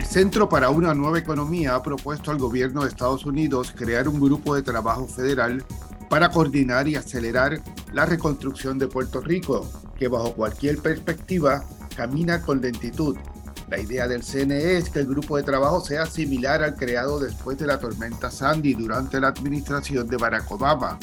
El Centro para una Nueva Economía ha propuesto al gobierno de Estados Unidos crear un grupo de trabajo federal para coordinar y acelerar la reconstrucción de Puerto Rico, que bajo cualquier perspectiva camina con lentitud. La idea del CNE es que el grupo de trabajo sea similar al creado después de la tormenta Sandy durante la administración de Barack Obama.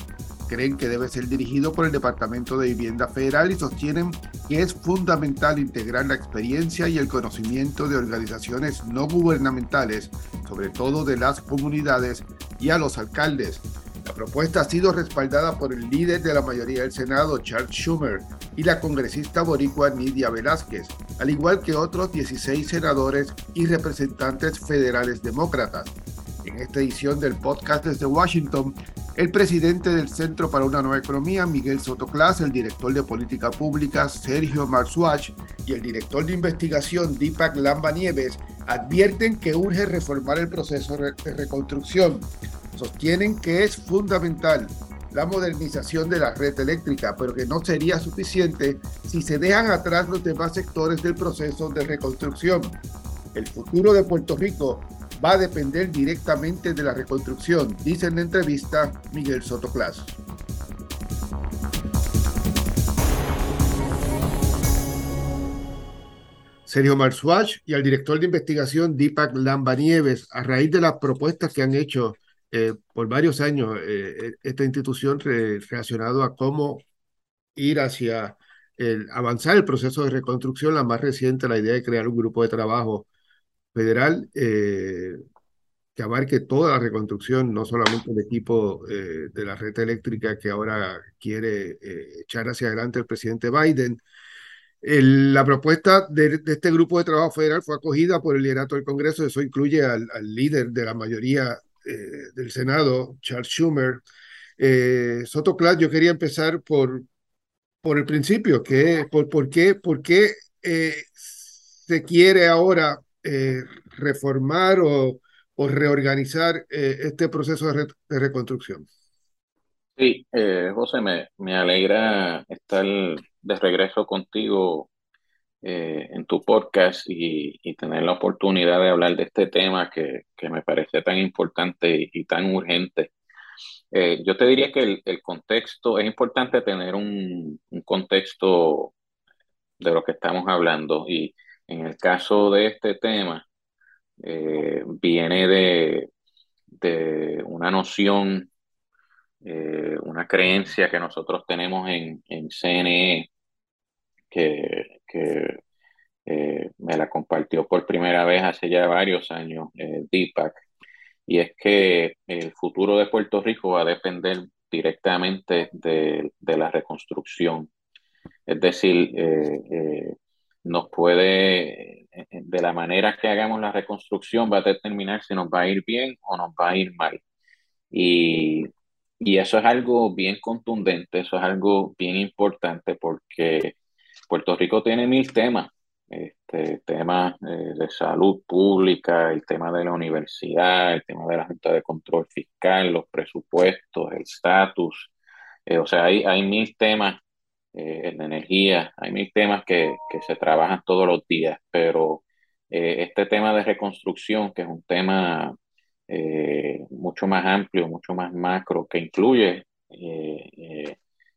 Creen que debe ser dirigido por el Departamento de Vivienda Federal y sostienen que es fundamental integrar la experiencia y el conocimiento de organizaciones no gubernamentales, sobre todo de las comunidades y a los alcaldes. La propuesta ha sido respaldada por el líder de la mayoría del Senado, Charles Schumer, y la congresista boricua Nidia Velázquez, al igual que otros 16 senadores y representantes federales demócratas. En esta edición del podcast desde Washington, el presidente del Centro para una Nueva Economía, Miguel Sotoclas, el director de Política Pública, Sergio Marzuach, y el director de investigación, Deepak Lamba Nieves, advierten que urge reformar el proceso de reconstrucción. Sostienen que es fundamental la modernización de la red eléctrica, pero que no sería suficiente si se dejan atrás los demás sectores del proceso de reconstrucción. El futuro de Puerto Rico va a depender directamente de la reconstrucción, dice en la entrevista Miguel Sotoclas. Sergio Marzuach y al director de investigación Deepak Lambanieves, a raíz de las propuestas que han hecho eh, por varios años eh, esta institución relacionado a cómo ir hacia el, avanzar el proceso de reconstrucción, la más reciente, la idea de crear un grupo de trabajo federal eh, que abarque toda la reconstrucción, no solamente el equipo eh, de la red eléctrica que ahora quiere eh, echar hacia adelante el presidente Biden. la propuesta de, este grupo de trabajo federal fue acogida por el liderato del Congreso, eso incluye al, líder de la mayoría del Senado, Charles Schumer. Soto Clark, yo quería empezar por, por el principio, que, por, por qué, por qué se quiere ahora eh, reformar o, reorganizar eh, este proceso de, reconstrucción. Sí, eh, José, me, alegra estar de regreso contigo en tu podcast y, tener la oportunidad de hablar de este tema que, me parece tan importante y, tan urgente. yo te diría que el, contexto, es importante tener un, contexto de lo que estamos hablando y en el caso de este tema, eh, viene de, de, una noción, eh, una creencia que nosotros tenemos en, en CNE, que, que eh, me la compartió por primera vez hace ya varios años Deepak, y es que el futuro de Puerto Rico va a depender directamente de, de la reconstrucción. Es decir, nos puede, eh, de la manera que hagamos la reconstrucción, va a determinar si nos va a ir bien o nos va a ir mal. Y, y eso es algo bien contundente, eso es algo bien importante porque Puerto Rico tiene mil temas, este, temas eh, de salud pública, el tema de la universidad, el tema de la Junta de Control Fiscal, los presupuestos, el estatus. Eh, o sea, hay, hay mil temas eh, en energía, hay mil temas que, que, se trabajan todos los días, pero eh, este tema de reconstrucción, que es un tema eh, mucho más amplio, mucho más macro, que incluye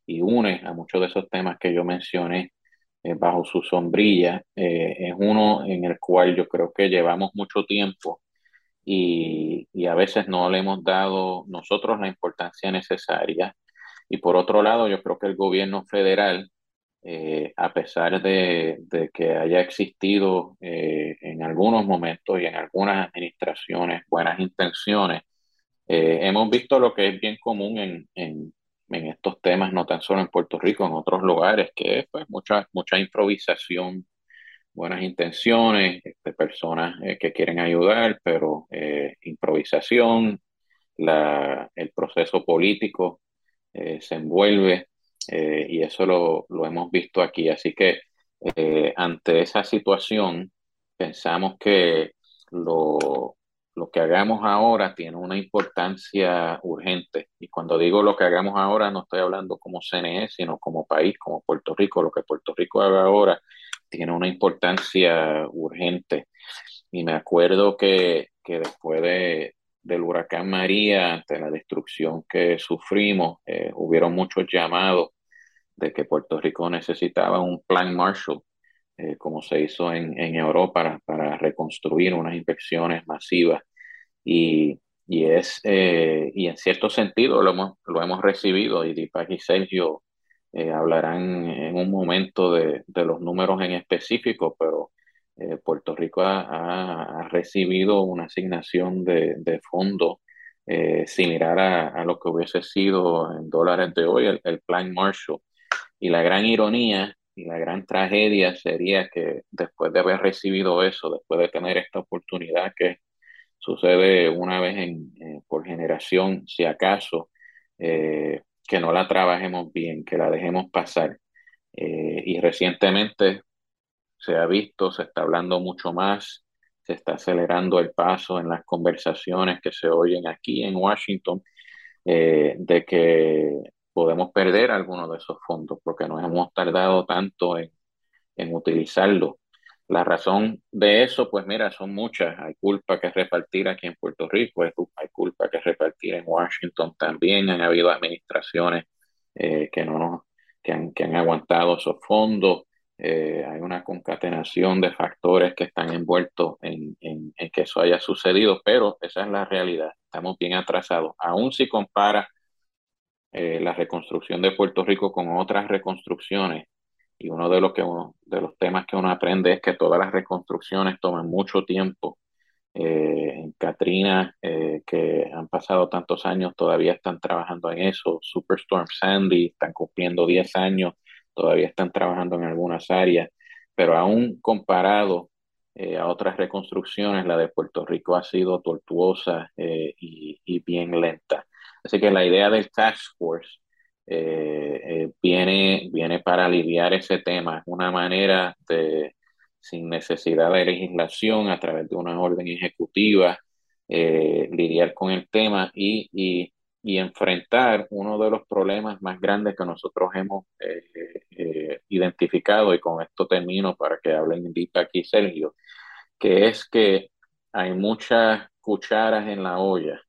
y une a muchos de esos temas que yo mencioné bajo su sombrilla, es uno en el cual yo creo que llevamos mucho tiempo y, y a veces no le hemos dado nosotros la importancia necesaria y por otro lado, yo creo que el gobierno federal, eh, a pesar de, que haya existido eh, en algunos momentos y en algunas administraciones buenas intenciones, eh, hemos visto lo que es bien común en, en, estos temas, no tan solo en Puerto Rico, en otros lugares, que es pues, mucha, mucha improvisación, buenas intenciones, de este, personas que quieren ayudar, pero improvisación, la, el proceso político eh, se envuelve eh, y eso lo, lo, hemos visto aquí. Así que eh, ante esa situación pensamos que lo, lo que hagamos ahora tiene una importancia urgente. Y cuando digo lo que hagamos ahora, no estoy hablando como CNE, sino como país, como Puerto Rico. Lo que Puerto Rico haga ahora tiene una importancia urgente. y me acuerdo que, que después de, del huracán María, ante la destrucción que sufrimos, eh, hubieron muchos llamados de que Puerto Rico necesitaba un plan Marshall, eh, como se hizo en, en Europa, para, reconstruir unas inspecciones masivas. Y, y es, eh, y en cierto sentido lo hemos, lo hemos recibido, y Dipak y Sergio hablarán en un momento de, de los números en específico, pero eh, Puerto Rico ha, recibido una asignación de, de fondos eh, similar a, lo que hubiese sido en dólares de hoy el, Plan Marshall. Y la gran ironía y la gran tragedia sería que después de haber recibido eso, después de tener esta oportunidad que sucede una vez eh, por generación, si acaso, que no la trabajemos bien, que la dejemos pasar. y recientemente se ha visto, se está hablando mucho más, se está acelerando el paso en las conversaciones que se oyen aquí en Washington eh, de que podemos perder algunos de esos fondos porque nos hemos tardado tanto en, en utilizarlos. La razón de eso, pues mira, son muchas. Hay culpa que repartir aquí en Puerto Rico, hay, culpa que repartir en Washington también. Han habido administraciones eh, que, no, que, han, que han aguantado esos fondos. Eh, hay una concatenación de factores que están envueltos en, que eso haya sucedido, pero esa es la realidad. Estamos bien atrasados. Aún si compara eh, la reconstrucción de Puerto Rico con otras reconstrucciones, y uno de los, que de los temas que uno aprende es que todas las reconstrucciones toman mucho tiempo. Eh, en Katrina, que han pasado tantos años, todavía están trabajando en eso. Superstorm Sandy, están cumpliendo 10 años todavía están trabajando en algunas áreas, pero aún comparado eh, a otras reconstrucciones, la de Puerto Rico ha sido tortuosa eh, y, bien lenta. Así que la idea del Task Force eh, viene, viene para aliviar ese tema, es una manera de, sin necesidad de legislación, a través de una orden ejecutiva, lidiar con el tema y, y y enfrentar uno de los problemas más grandes que nosotros hemos eh, eh, identificado, y con esto termino para que hablen Dita aquí Sergio, que es que hay muchas cucharas en la olla,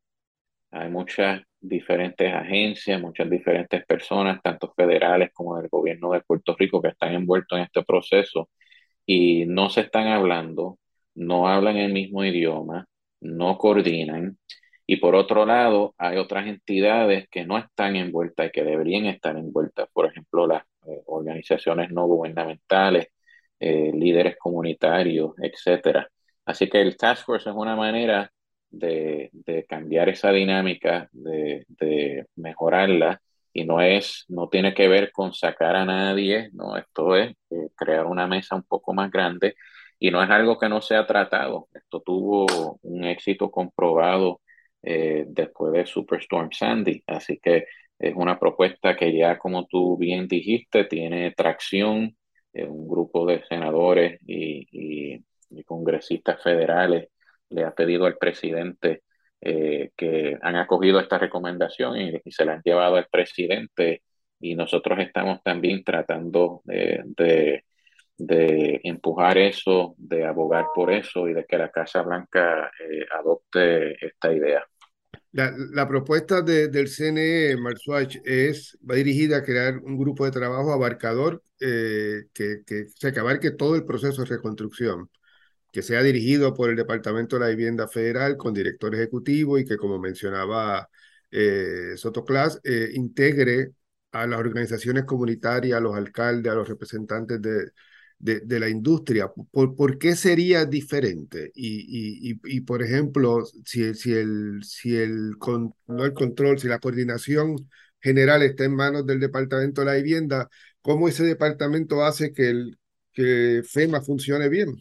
hay muchas diferentes agencias, muchas diferentes personas, tanto federales como del gobierno de Puerto Rico, que están envueltos en este proceso y no se están hablando, no hablan el mismo idioma, no coordinan y por otro lado, hay otras entidades que no están envueltas y que deberían estar envueltas, por ejemplo, las eh, organizaciones no gubernamentales, eh, líderes comunitarios, etcétera. Así que el Task Force es una manera de, de cambiar esa dinámica, de, de, mejorarla, y no es, no tiene que ver con sacar a nadie, no, esto es eh, crear una mesa un poco más grande, y no es algo que no se ha tratado. Esto tuvo un éxito comprobado eh, después de Superstorm Sandy. Así que es una propuesta que ya, como tú bien dijiste, tiene tracción. Eh, un grupo de senadores y, congresistas federales le ha pedido al presidente eh, que han acogido esta recomendación y, se la han llevado al presidente y nosotros estamos también tratando de, de empujar eso, de abogar por eso y de que la Casa Blanca adopte esta idea. La, propuesta del CNE, Marswatch, es, va dirigida a crear un grupo de trabajo abarcador eh, que, se abarque todo el proceso de reconstrucción, que sea dirigido por el Departamento de la Vivienda Federal con director ejecutivo y que, como mencionaba eh, Soto eh, integre a las organizaciones comunitarias, a los alcaldes, a los representantes de, de, la industria. ¿Por, ¿Por, qué sería diferente? Y, y, y, por ejemplo, si, si, el, si el, no el control, si la coordinación general está en manos del Departamento de la Vivienda, ¿cómo ese departamento hace que, el, que FEMA funcione bien?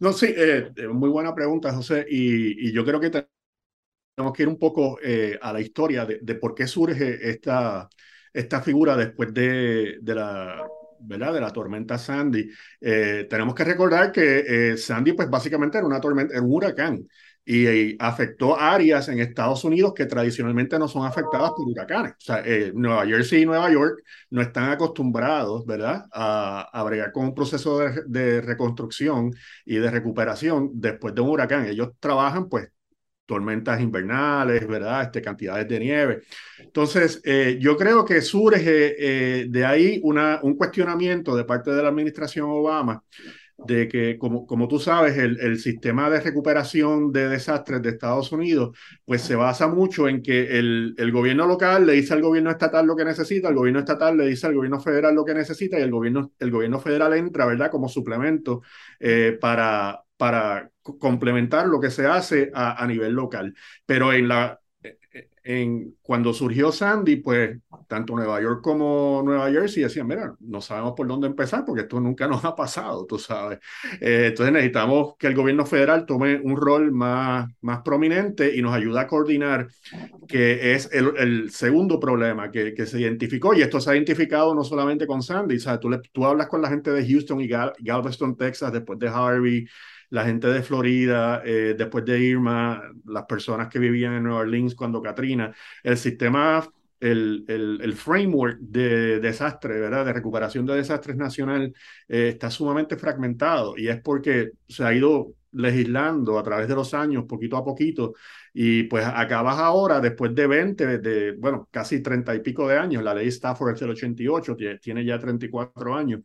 No, sí, eh, eh, muy buena pregunta, José, y, y, yo creo que tenemos que ir un poco eh, a la historia de, de, por qué surge esta, esta figura después de, de la ¿verdad? de la tormenta Sandy. Eh, tenemos que recordar que eh, Sandy, pues básicamente era una tormenta, un huracán. y, afectó áreas en Estados Unidos que tradicionalmente no son afectadas por huracanes. Eh, Nueva Jersey y Nueva York no están acostumbrados, ¿verdad?, a, a bregar con un proceso de, de, reconstrucción y de recuperación después de un huracán. Ellos trabajan, pues, tormentas invernales, ¿verdad?, este, cantidades de nieve. Entonces, eh, yo creo que surge eh, de ahí una, un cuestionamiento de parte de la administración Obama de que, como, como tú sabes, el, el, sistema de recuperación de desastres de Estados Unidos, pues se basa mucho en que el, el, gobierno local le dice al gobierno estatal lo que necesita, el gobierno estatal le dice al gobierno federal lo que necesita y el gobierno, el gobierno federal entra, ¿verdad?, como suplemento eh, para, para complementar lo que se hace a, a nivel local. Pero en la, en, cuando surgió Sandy, pues tanto Nueva York como Nueva Jersey decían, mira, no sabemos por dónde empezar porque esto nunca nos ha pasado, tú sabes. Eh, entonces necesitamos que el gobierno federal tome un rol más, más prominente y nos ayude a coordinar, que es el, el segundo problema que, que, se identificó. Y esto se ha identificado no solamente con Sandy, ¿sabes? Tú, le, tú hablas con la gente de Houston y Gal Galveston, Texas, después de Harvey, la gente de Florida, eh, después de Irma, las personas que vivían en Nueva Orleans cuando Katrina, el sistema, el, el, el framework de desastre, ¿verdad? De recuperación de desastres nacional eh, está sumamente fragmentado y es porque se ha ido legislando a través de los años, poquito a poquito, y pues acabas ahora, después de 20, de, bueno, casi 30 y pico de años, la ley Stafford es del 88, tiene ya 34 años,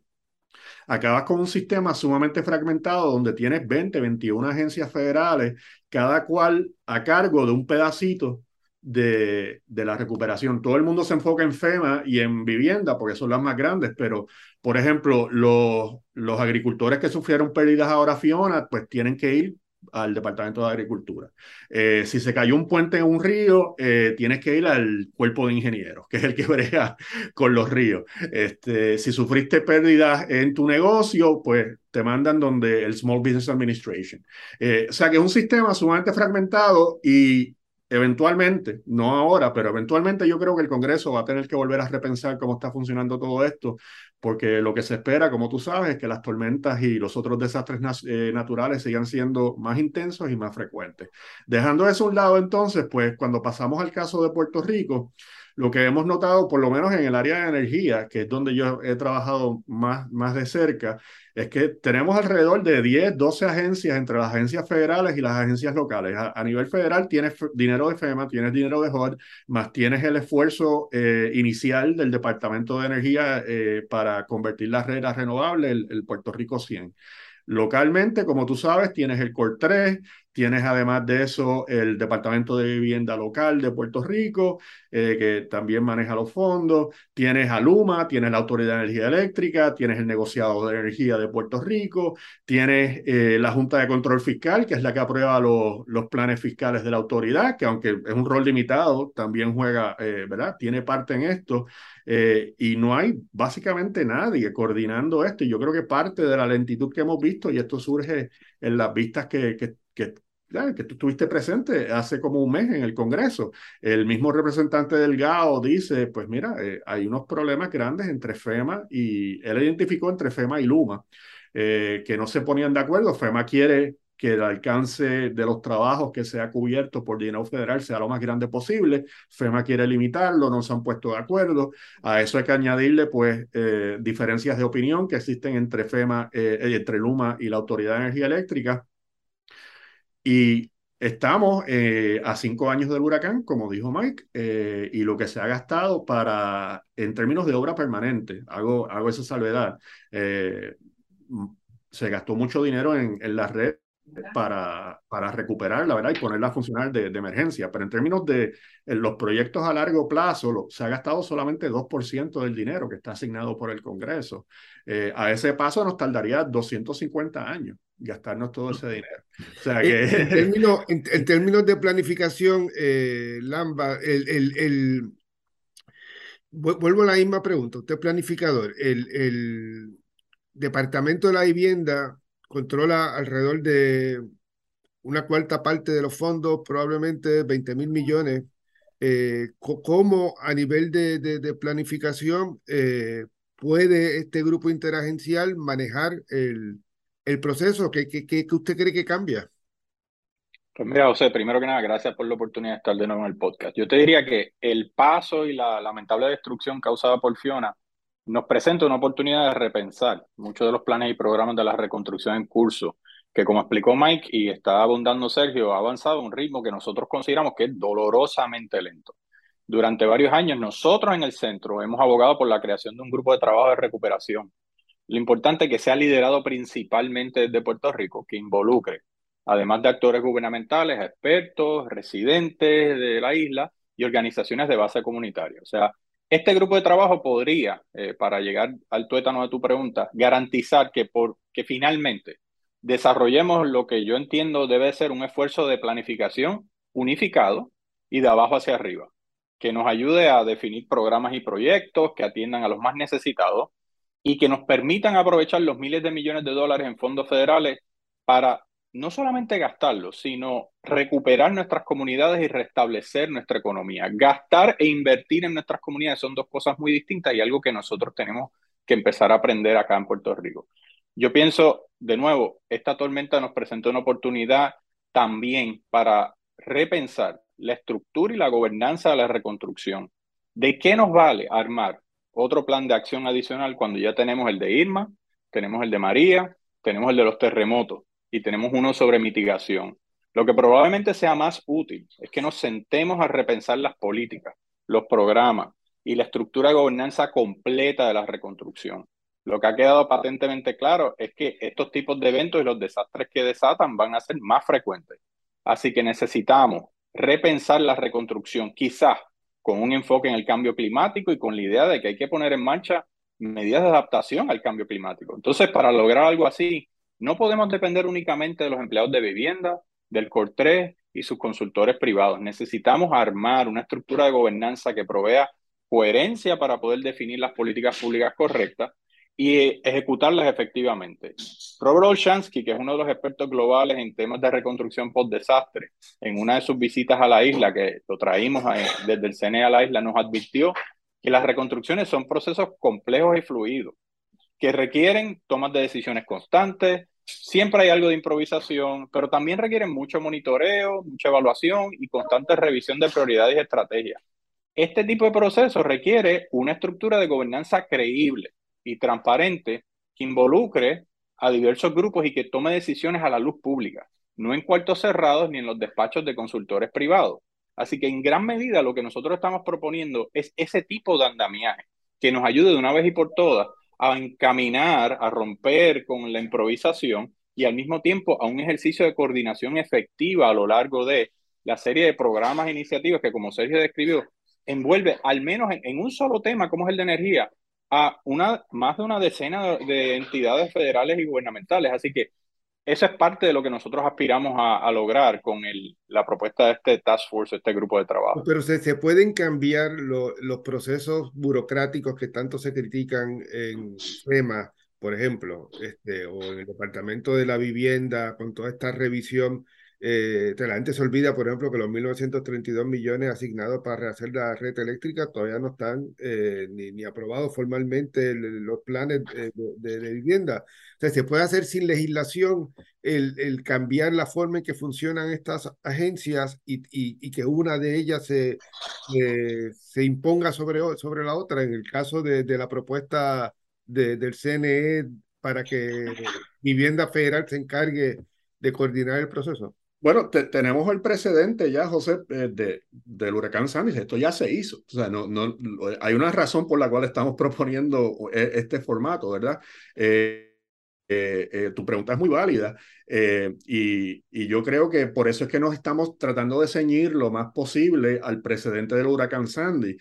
acabas con un sistema sumamente fragmentado donde tienes 20, 21 agencias federales, cada cual a cargo de un pedacito de, de, la recuperación. Todo el mundo se enfoca en FEMA y en vivienda porque son las más grandes, pero por ejemplo, los, los agricultores que sufrieron pérdidas ahora Fiona, pues tienen que ir al Departamento de Agricultura. Eh, si se cayó un puente en un río, eh, tienes que ir al cuerpo de ingenieros, que es el que brega con los ríos. Este, si sufriste pérdidas en tu negocio, pues te mandan donde el Small Business Administration. Eh, o sea que es un sistema sumamente fragmentado y eventualmente, no ahora, pero eventualmente yo creo que el Congreso va a tener que volver a repensar cómo está funcionando todo esto, porque lo que se espera, como tú sabes, es que las tormentas y los otros desastres eh, naturales sigan siendo más intensos y más frecuentes. Dejando eso a un lado, entonces, pues cuando pasamos al caso de Puerto Rico, lo que hemos notado, por lo menos en el área de energía, que es donde yo he trabajado más, más de cerca, es que tenemos alrededor de 10, 12 agencias entre las agencias federales y las agencias locales. A, nivel federal tienes dinero de FEMA, tienes dinero de HUD, más tienes el esfuerzo eh, inicial del Departamento de Energía eh, para convertir la red a renovable, el, el Puerto Rico 100. Localmente, como tú sabes, tienes el COR 3, Tienes además de eso el Departamento de Vivienda Local de Puerto Rico, eh, que también maneja los fondos. Tienes a Luma, tienes la Autoridad de Energía Eléctrica, tienes el negociado de energía de Puerto Rico, tienes eh, la Junta de Control Fiscal, que es la que aprueba los, los planes fiscales de la autoridad, que aunque es un rol limitado, también juega, eh, ¿verdad? Tiene parte en esto. Eh, y no hay básicamente nadie coordinando esto. Y yo creo que parte de la lentitud que hemos visto, y esto surge en las vistas que, que, que que tú estuviste presente hace como un mes en el Congreso. El mismo representante del GAO dice, pues mira, eh, hay unos problemas grandes entre FEMA y él identificó entre FEMA y Luma, eh, que no se ponían de acuerdo. FEMA quiere que el alcance de los trabajos que sea cubierto por dinero federal sea lo más grande posible. FEMA quiere limitarlo, no se han puesto de acuerdo. A eso hay que añadirle, pues, eh, diferencias de opinión que existen entre FEMA, entre Luma y la Autoridad de Energía Eléctrica y estamos eh, a cinco años del huracán, como dijo Mike, eh, y lo que se ha gastado para, en términos de obra permanente, hago, hago esa salvedad, eh, se gastó mucho dinero en, en la red para, para recuperarla, ¿verdad? Y ponerla a funcionar de, de emergencia. Pero en términos de los proyectos a largo plazo, lo, se ha gastado solamente 2% del dinero que está asignado por el Congreso. Eh, a ese paso nos tardaría 250 años gastarnos todo ese dinero. O sea que... en, términos, en, en, términos de planificación, eh, Lamba, el, el, el, vuelvo a la misma pregunta. Usted es planificador. El, el Departamento de la Vivienda controla alrededor de una cuarta parte de los fondos, probablemente 20 mil millones. Eh, ¿Cómo a nivel de, de, de planificación eh, puede este grupo interagencial manejar el, el proceso? ¿Qué, qué, qué usted cree que cambia? Pues mira, José, primero que nada, gracias por la oportunidad de estar de nuevo en el podcast. Yo te diría que el paso y la lamentable destrucción causada por Fiona nos presenta una oportunidad de repensar muchos de los planes y programas de la reconstrucción en curso, que como explicó Mike y está abundando Sergio, ha avanzado a un ritmo que nosotros consideramos que es dolorosamente lento. Durante varios años nosotros en el centro hemos abogado por la creación de un grupo de trabajo de recuperación. Lo importante es que sea liderado principalmente desde Puerto Rico, que involucre además de actores gubernamentales, expertos, residentes de la isla y organizaciones de base comunitaria. O sea, este grupo de trabajo podría, eh, para llegar al tuétano de tu pregunta, garantizar que, por, que finalmente desarrollemos lo que yo entiendo debe ser un esfuerzo de planificación unificado y de abajo hacia arriba, que nos ayude a definir programas y proyectos que atiendan a los más necesitados y que nos permitan aprovechar los miles de millones de dólares en fondos federales para no solamente gastarlo, sino recuperar nuestras comunidades y restablecer nuestra economía. Gastar e invertir en nuestras comunidades son dos cosas muy distintas y algo que nosotros tenemos que empezar a aprender acá en Puerto Rico. Yo pienso, de nuevo, esta tormenta nos presentó una oportunidad también para repensar la estructura y la gobernanza de la reconstrucción. ¿De qué nos vale armar otro plan de acción adicional cuando ya tenemos el de Irma, tenemos el de María, tenemos el de los terremotos? y tenemos uno sobre mitigación. Lo que probablemente sea más útil es que nos sentemos a repensar las políticas, los programas y la estructura de gobernanza completa de la reconstrucción. Lo que ha quedado patentemente claro es que estos tipos de eventos y los desastres que desatan van a ser más frecuentes. Así que necesitamos repensar la reconstrucción, quizás con un enfoque en el cambio climático y con la idea de que hay que poner en marcha medidas de adaptación al cambio climático. Entonces, para lograr algo así, no podemos depender únicamente de los empleados de vivienda, del COR3 y sus consultores privados. Necesitamos armar una estructura de gobernanza que provea coherencia para poder definir las políticas públicas correctas y ejecutarlas efectivamente. Robert Olshansky, que es uno de los expertos globales en temas de reconstrucción post-desastre, en una de sus visitas a la isla, que lo traímos desde el CNE a la isla, nos advirtió que las reconstrucciones son procesos complejos y fluidos que requieren tomas de decisiones constantes, siempre hay algo de improvisación, pero también requieren mucho monitoreo, mucha evaluación y constante revisión de prioridades y estrategias. Este tipo de proceso requiere una estructura de gobernanza creíble y transparente que involucre a diversos grupos y que tome decisiones a la luz pública, no en cuartos cerrados ni en los despachos de consultores privados. Así que en gran medida lo que nosotros estamos proponiendo es ese tipo de andamiaje que nos ayude de una vez y por todas a encaminar, a romper con la improvisación y al mismo tiempo a un ejercicio de coordinación efectiva a lo largo de la serie de programas e iniciativas que, como Sergio describió, envuelve al menos en, un solo tema, como es el de energía, a una, más de una decena de entidades federales y gubernamentales. Así que eso es parte de lo que nosotros aspiramos a, lograr con el, la propuesta de este Task Force, este grupo de trabajo. Pero se, se pueden cambiar los procesos burocráticos que tanto se critican en FEMA, por ejemplo, este, o en el Departamento de la Vivienda, con toda esta revisión eh, la gente se olvida, por ejemplo, que los 1.932 millones asignados para rehacer la red eléctrica todavía no están eh, ni, ni, aprobados formalmente los planes de, vivienda. O sea, se puede hacer sin legislación el, el cambiar la forma en que funcionan estas agencias y, y, que una de ellas se, se imponga sobre, sobre la otra. En el caso de, de la propuesta del CNE para que Vivienda Federal se encargue de coordinar el proceso. Bueno, tenemos el precedente ya, José, eh, de, del huracán Sandy. Esto ya se hizo. O sea, no, no, hay una razón por la cual estamos proponiendo eh, este formato, ¿verdad? Eh, tu pregunta es muy válida y, y, yo creo que por eso es que nos estamos tratando de ceñir lo más posible al precedente del huracán Sandy,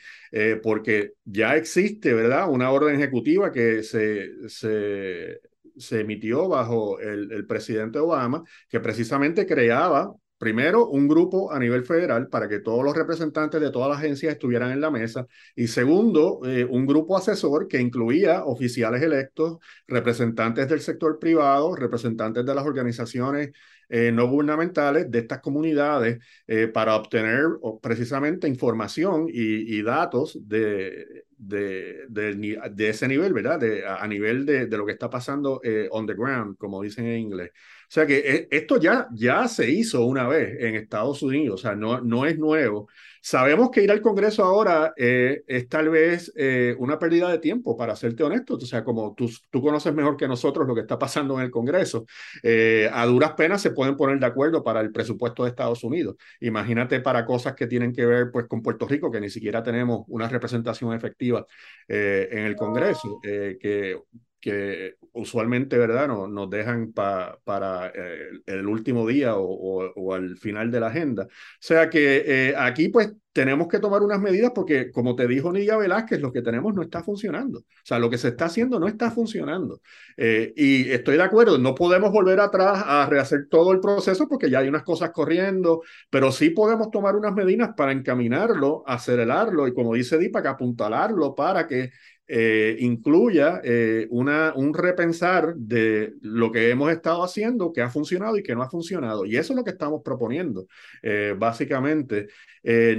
porque ya existe, ¿verdad? Una orden ejecutiva que se, se se emitió bajo el, el presidente Obama, que precisamente creaba Primero, un grupo a nivel federal para que todos los representantes de todas las agencias estuvieran en la mesa. Y segundo, eh, un grupo asesor que incluía oficiales electos, representantes del sector privado, representantes de las organizaciones eh, no gubernamentales de estas comunidades eh, para obtener precisamente información y, datos de, de, de, ese nivel, ¿verdad? A, nivel de, de, lo que está pasando eh, on the ground, como dicen en inglés. O sea que eh, esto ya, ya se hizo una vez en Estados Unidos, o sea, no, no es nuevo. Sabemos que ir al Congreso ahora eh, es tal vez eh, una pérdida de tiempo, para serte honesto. O sea, como tú, tú conoces mejor que nosotros lo que está pasando en el Congreso, eh, a duras penas se pueden poner de acuerdo para el presupuesto de Estados Unidos. Imagínate para cosas que tienen que ver pues, con Puerto Rico, que ni siquiera tenemos una representación efectiva en el Congreso, que que usualmente, ¿verdad?, no, nos dejan para eh, el último día o, al final de la agenda. O sea que eh, aquí pues tenemos que tomar unas medidas porque, como te dijo Nidia Velázquez, lo que tenemos no está funcionando. O sea, lo que se está haciendo no está funcionando. Eh, y estoy de acuerdo, no podemos volver atrás a rehacer todo el proceso porque ya hay unas cosas corriendo, pero sí podemos tomar unas medidas para encaminarlo, acelerarlo y, como dice Dipak, apuntalarlo para que eh, incluya eh, una, un repensar de lo que hemos estado haciendo, que ha funcionado y que no ha funcionado. Y eso es lo que estamos proponiendo, eh, básicamente.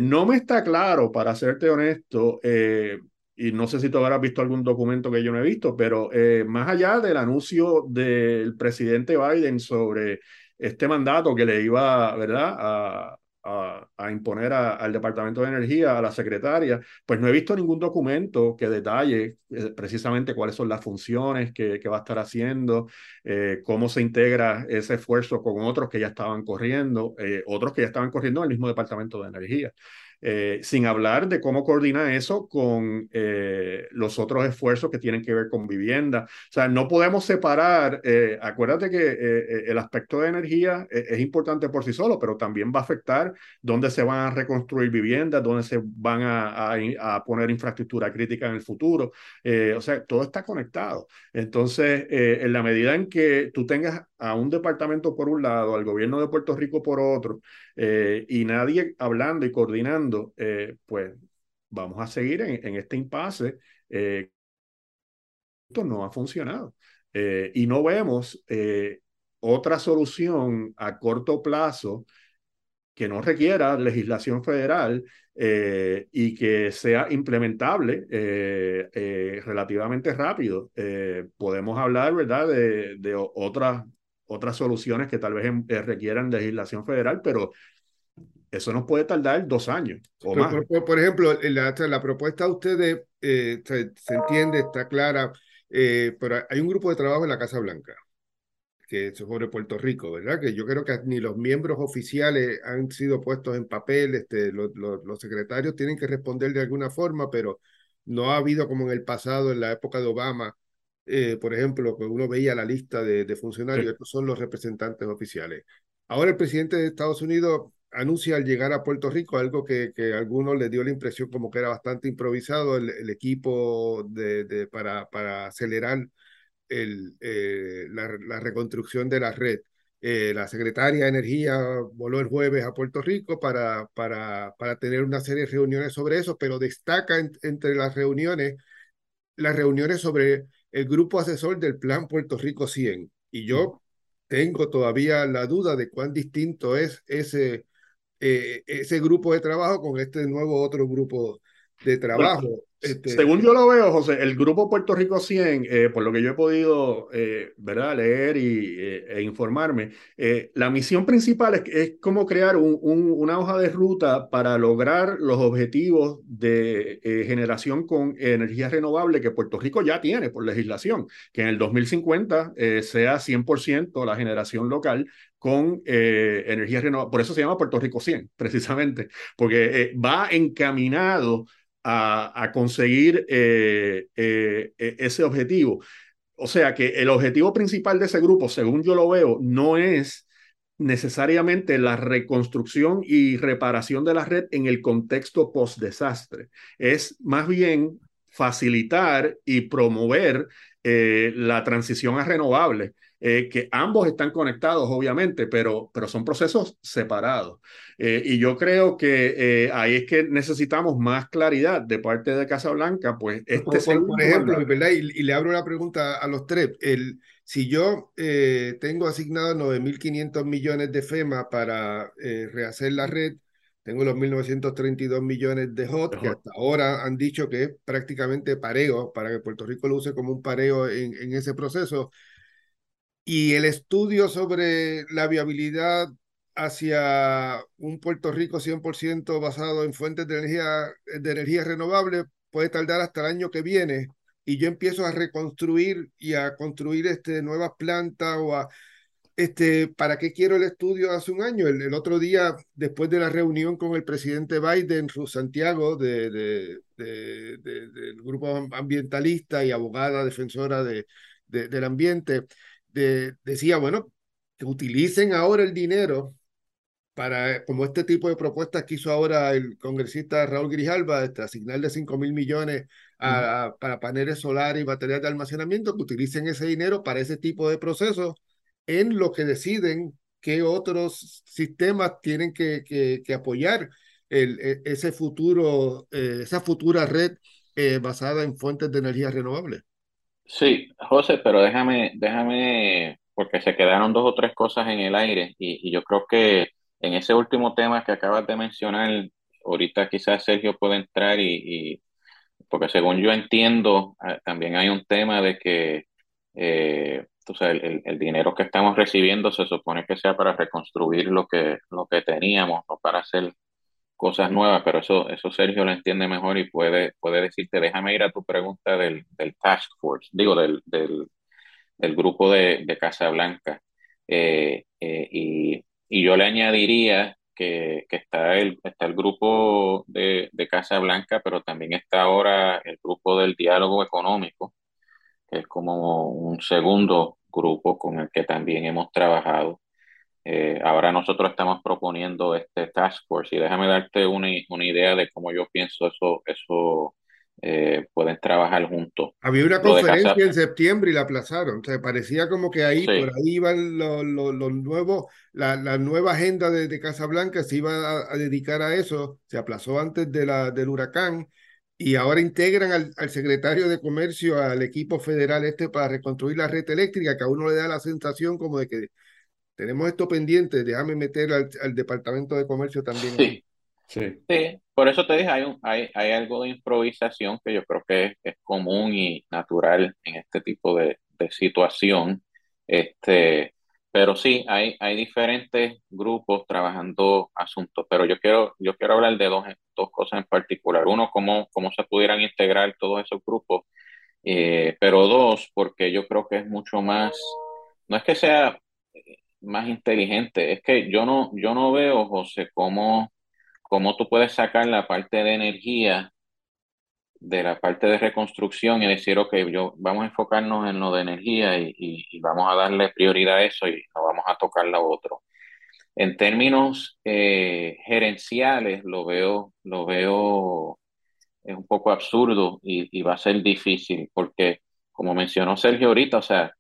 no me está claro, para serte honesto, y no sé si tú habrás visto algún documento que yo no he visto, pero más allá del anuncio del presidente Biden sobre este mandato que le iba, ¿verdad?, a, a, imponer al Departamento de Energía, a la secretaria, pues no he visto ningún documento que detalle eh, precisamente cuáles son las funciones que, va a estar haciendo, eh, cómo se integra ese esfuerzo con otros que ya estaban corriendo, eh, otros que ya estaban corriendo en el mismo Departamento de Energía. Eh, sin hablar de cómo coordina eso con eh, los otros esfuerzos que tienen que ver con vivienda. O sea, no podemos separar, eh, acuérdate que el aspecto de energía es importante por sí solo, pero también va a afectar dónde se van a reconstruir viviendas, dónde se van a, a, poner infraestructura crítica en el futuro. o sea, todo está conectado. Entonces, en la medida en que tú tengas a un departamento por un lado, al gobierno de Puerto Rico por otro, y nadie hablando y coordinando, eh, pues vamos a seguir en, este impasse. Eh, esto no ha funcionado. Eh, y no vemos otra solución a corto plazo que no requiera legislación federal y que sea implementable relativamente rápido. podemos hablar, ¿verdad?, de otras, otras soluciones que tal vez requieran legislación federal, pero eso nos puede tardar dos años o más. Por, ejemplo, la, la, propuesta de ustedes eh, se, entiende, está clara, eh, pero hay un grupo de trabajo en la Casa Blanca que es sobre Puerto Rico, ¿verdad? Que yo creo que ni los miembros oficiales han sido puestos en papel, este, los, los, secretarios tienen que responder de alguna forma, pero no ha habido como en el pasado, en la época de Obama, eh, por ejemplo, que uno veía la lista de, de funcionarios, estos son los representantes oficiales. Ahora el presidente de Estados Unidos anuncia al llegar a Puerto Rico algo que, que a algunos les dio la impresión como que era bastante improvisado, el, equipo de, de, para, para acelerar el, eh, la, la, reconstrucción de la red. Eh, la secretaria de Energía voló el jueves a Puerto Rico para, para, para tener una serie de reuniones sobre eso, pero destaca entre las reuniones las reuniones sobre el grupo asesor del Plan Puerto Rico 100. Y yo tengo todavía la duda de cuán distinto es ese, eh, ese grupo de trabajo con este nuevo otro grupo de trabajo. Este, según yo lo veo, José, el grupo Puerto Rico 100, eh, por lo que yo he podido eh, ¿verdad? leer y, e informarme, la misión principal es, es como crear un, una hoja de ruta para lograr los objetivos de generación con energía renovable que Puerto Rico ya tiene por legislación, que en el 2050 sea 100% la generación local con eh, energía renovable. Por eso se llama Puerto Rico 100, precisamente, porque eh, va encaminado a, conseguir eh, e, ese objetivo. O sea que el objetivo principal de ese grupo, según yo lo veo, no es necesariamente la reconstrucción y reparación de la red en el contexto post-desastre. Es más bien facilitar y promover la transición a renovables eh, que ambos están conectados, obviamente, pero, pero son procesos separados. Eh, y yo creo que eh, ahí es que necesitamos más claridad de parte de Casa Blanca, pues este por, por ejemplo, ¿verdad? Y, le abro la pregunta a los tres. El, si yo tengo asignado 9.500 millones de FEMA para rehacer la red, tengo los 1.932 millones de HOT, que hasta ahora han dicho que es prácticamente pareo, para que Puerto Rico lo use como un pareo en, en ese proceso. Y el estudio sobre la viabilidad hacia un Puerto Rico 100% basado en fuentes de energía, de energía renovable puede tardar hasta el año que viene y yo empiezo a reconstruir y a construir este, nuevas plantas o a, este, ¿para qué quiero el estudio hace un año? El, otro día, después de la reunión con el presidente Biden, Ruth Santiago, de, de, del grupo ambientalista y abogada defensora de, del ambiente, decía, bueno, que utilicen ahora el dinero para, como este tipo de propuestas que hizo ahora el congresista Raúl Grijalba, este, asignarle 5 mil millones a, para paneles solares y baterías de almacenamiento, que utilicen ese dinero para ese tipo de procesos en lo que deciden qué otros sistemas tienen que, que, apoyar el, e, ese futuro, eh, esa futura red eh, basada en fuentes de energía renovable. Sí, José, pero déjame, déjame, porque se quedaron dos o tres cosas en el aire y yo creo que en ese último tema que acabas de mencionar, ahorita quizás Sergio puede entrar y, porque según yo entiendo, ah, también hay un tema de que eh, el, el, dinero que estamos recibiendo se supone que sea para reconstruir lo que, lo que teníamos, no para hacer cosas nuevas, pero eso, eso Sergio lo entiende mejor y puede, puede decirte, déjame ir a tu pregunta del, del Task Force, digo, del, del, del grupo de, de Casablanca. Eh, eh, y y yo le añadiría que, que está, el, está el grupo de, de, Casa Blanca, pero también está ahora el grupo del diálogo económico, que es como un segundo grupo con el que también hemos trabajado. Eh, ahora nosotros estamos proponiendo este task force y déjame darte una, una idea de cómo yo pienso eso, eso eh, pueden trabajar juntos. Había una conferencia en septiembre y la aplazaron, o sea, parecía como que ahí, por ahí iban los, los, nuevos, la, la, nueva agenda de, de Casablanca se iba a, dedicar a eso, se aplazó antes de la, del huracán y ahora integran al, al, secretario de Comercio al equipo federal este para reconstruir la red eléctrica, que a uno le da la sensación como de que tenemos esto pendiente, déjame meter al, al Departamento de Comercio también. Sí. Sí. por eso te dije, hay, un, hay, hay algo de improvisación que yo creo que es, es común y natural en este tipo de, de, situación. Este, pero sí, hay, hay diferentes grupos trabajando asuntos, pero yo quiero, yo quiero hablar de dos, dos cosas en particular. Uno, cómo, cómo se pudieran integrar todos esos grupos, eh, pero dos, porque yo creo que es mucho más, no es que sea más inteligente, es que yo no, yo no veo, José, cómo cómo tú puedes sacar la parte de energía de la parte de reconstrucción y decir, ok, yo, vamos a enfocarnos en lo de energía y, vamos a darle prioridad a eso y no vamos a tocar lo otro. En términos eh, gerenciales, lo veo, lo veo, es un poco absurdo y, y va a ser difícil porque, como mencionó Sergio ahorita, o sea,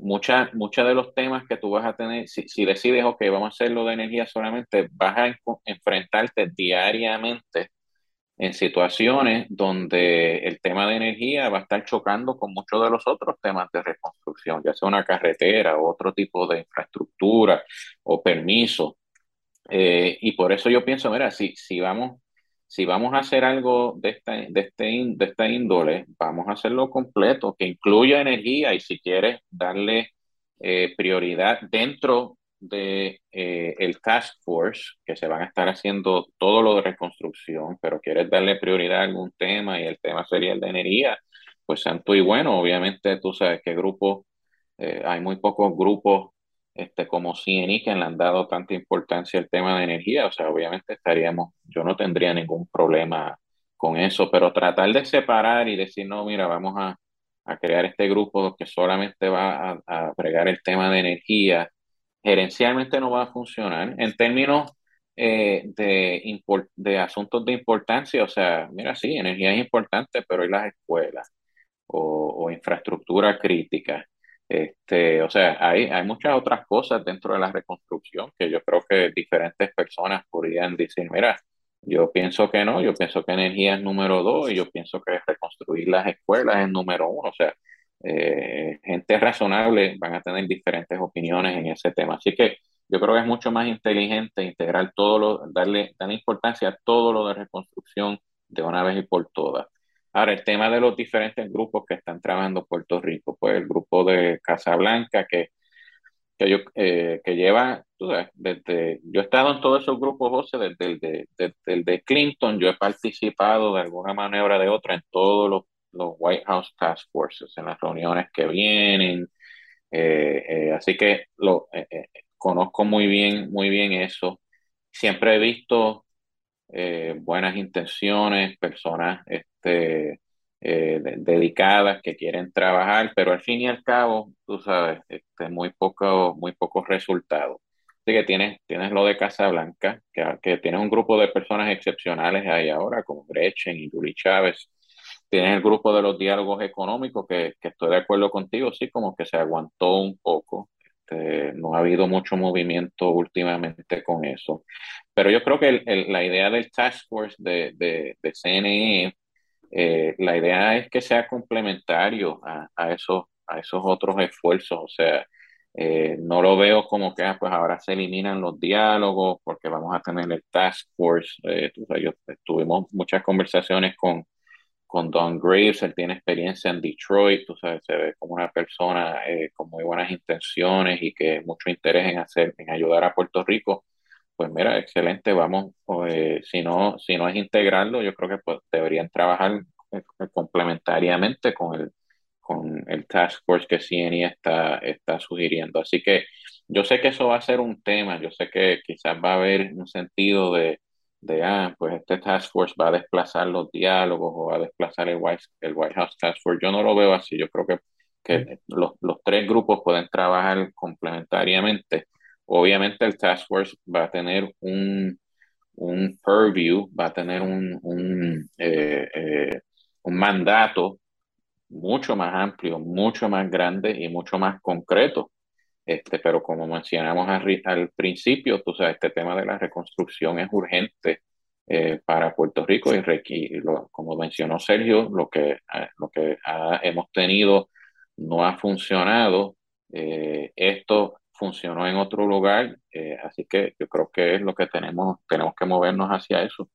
muchos mucha de los temas que tú vas a tener, si, si, decides, ok, vamos a hacerlo de energía solamente, vas a enfrentarte diariamente en situaciones donde el tema de energía va a estar chocando con muchos de los otros temas de reconstrucción, ya sea una carretera o otro tipo de infraestructura o permiso. Eh, y por eso yo pienso, mira, si, si vamos si vamos a hacer algo de esta, de, este, de esta índole, vamos a hacerlo completo, que incluya energía y si quieres darle eh, prioridad dentro de eh, el task force, que se van a estar haciendo todo lo de reconstrucción, pero quieres darle prioridad a algún tema y el tema sería el de energía, pues santo y bueno, obviamente tú sabes qué grupo, eh, hay muy pocos grupos este, como CNI que le han dado tanta importancia al tema de energía, o sea, obviamente estaríamos, yo no tendría ningún problema con eso, pero tratar de separar y decir, no, mira, vamos a, a crear este grupo que solamente va a, a bregar el tema de energía, gerencialmente no va a funcionar. En términos eh, de, de asuntos de importancia, o sea, mira, sí, energía es importante, pero hay las escuelas o, o infraestructura crítica este, o sea, hay, hay muchas otras cosas dentro de la reconstrucción que yo creo que diferentes personas podrían decir, mira, yo pienso que no, yo pienso que energía es número dos y yo pienso que reconstruir las escuelas es número uno. O sea, eh, gente razonable van a tener diferentes opiniones en ese tema. Así que yo creo que es mucho más inteligente integrar todo lo, darle, darle importancia a todo lo de reconstrucción de una vez y por todas. Ahora, el tema de los diferentes grupos que están trabajando Puerto Rico, pues el grupo de Casablanca, que, que, yo, eh, que lleva, desde, yo he estado en todos esos grupos, José, desde el de, desde el de Clinton, yo he participado de alguna manera o de otra en todos los, los White House Task Forces, en las reuniones que vienen, eh, eh, así que lo, conozco muy bien, muy bien eso. Siempre he visto buenas intenciones, personas este, eh, dedicadas que quieren trabajar, pero al fin y al cabo, tú sabes, este, muy poco, muy pocos resultados. Así que tienes, tienes lo de Casablanca, que, que tienes un grupo de personas excepcionales ahí ahora, como Gretchen y Yuri Chávez. Tienes el grupo de los diálogos económicos, que, que estoy de acuerdo contigo, sí, como que se aguantó un poco. Este, no ha habido mucho movimiento últimamente con eso. Pero yo creo que la idea del Task Force de, de, de CNE eh, la idea es que sea complementario a, a, esos, a esos otros esfuerzos, o sea, eh, no lo veo como que ah, pues ahora se eliminan los diálogos porque vamos a tener el task force. Eh, yo, tuvimos muchas conversaciones con, con Don Graves, él tiene experiencia en Detroit, tú sabes, se ve como una persona con muy buenas intenciones y que mucho interés en hacer, en ayudar a Puerto Rico pues mira, excelente, vamos, eh, si, no, si no es integrarlo, yo creo que pues, deberían trabajar eh, complementariamente con el, con el task force que CNI está, está sugiriendo. Así que yo sé que eso va a ser un tema, yo sé que quizás va a haber un sentido de, de ah, pues este task force va a desplazar los diálogos o va a desplazar el White, el White House Task Force. Yo no lo veo así, yo creo que, que los, los tres grupos pueden trabajar complementariamente Obviamente el Task Force va a tener un, un purview, va a tener un, un, eh, eh, un mandato mucho más amplio, mucho más grande y mucho más concreto. Este, pero como mencionamos al, principio, tú sabes, este tema de la reconstrucción es urgente eh, para Puerto Rico y, como mencionó Sergio, lo que, lo que hemos tenido no ha funcionado. esto funcionó en otro lugar, eh, así que yo creo que es lo que tenemos, tenemos que movernos hacia eso.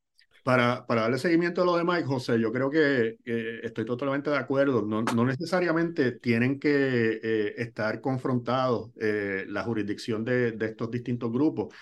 Para, para darle seguimiento a lo de Mike, José, yo creo que estoy totalmente de acuerdo. No, no necesariamente tienen que eh, estar confrontados eh, la jurisdicción de, de, estos distintos grupos.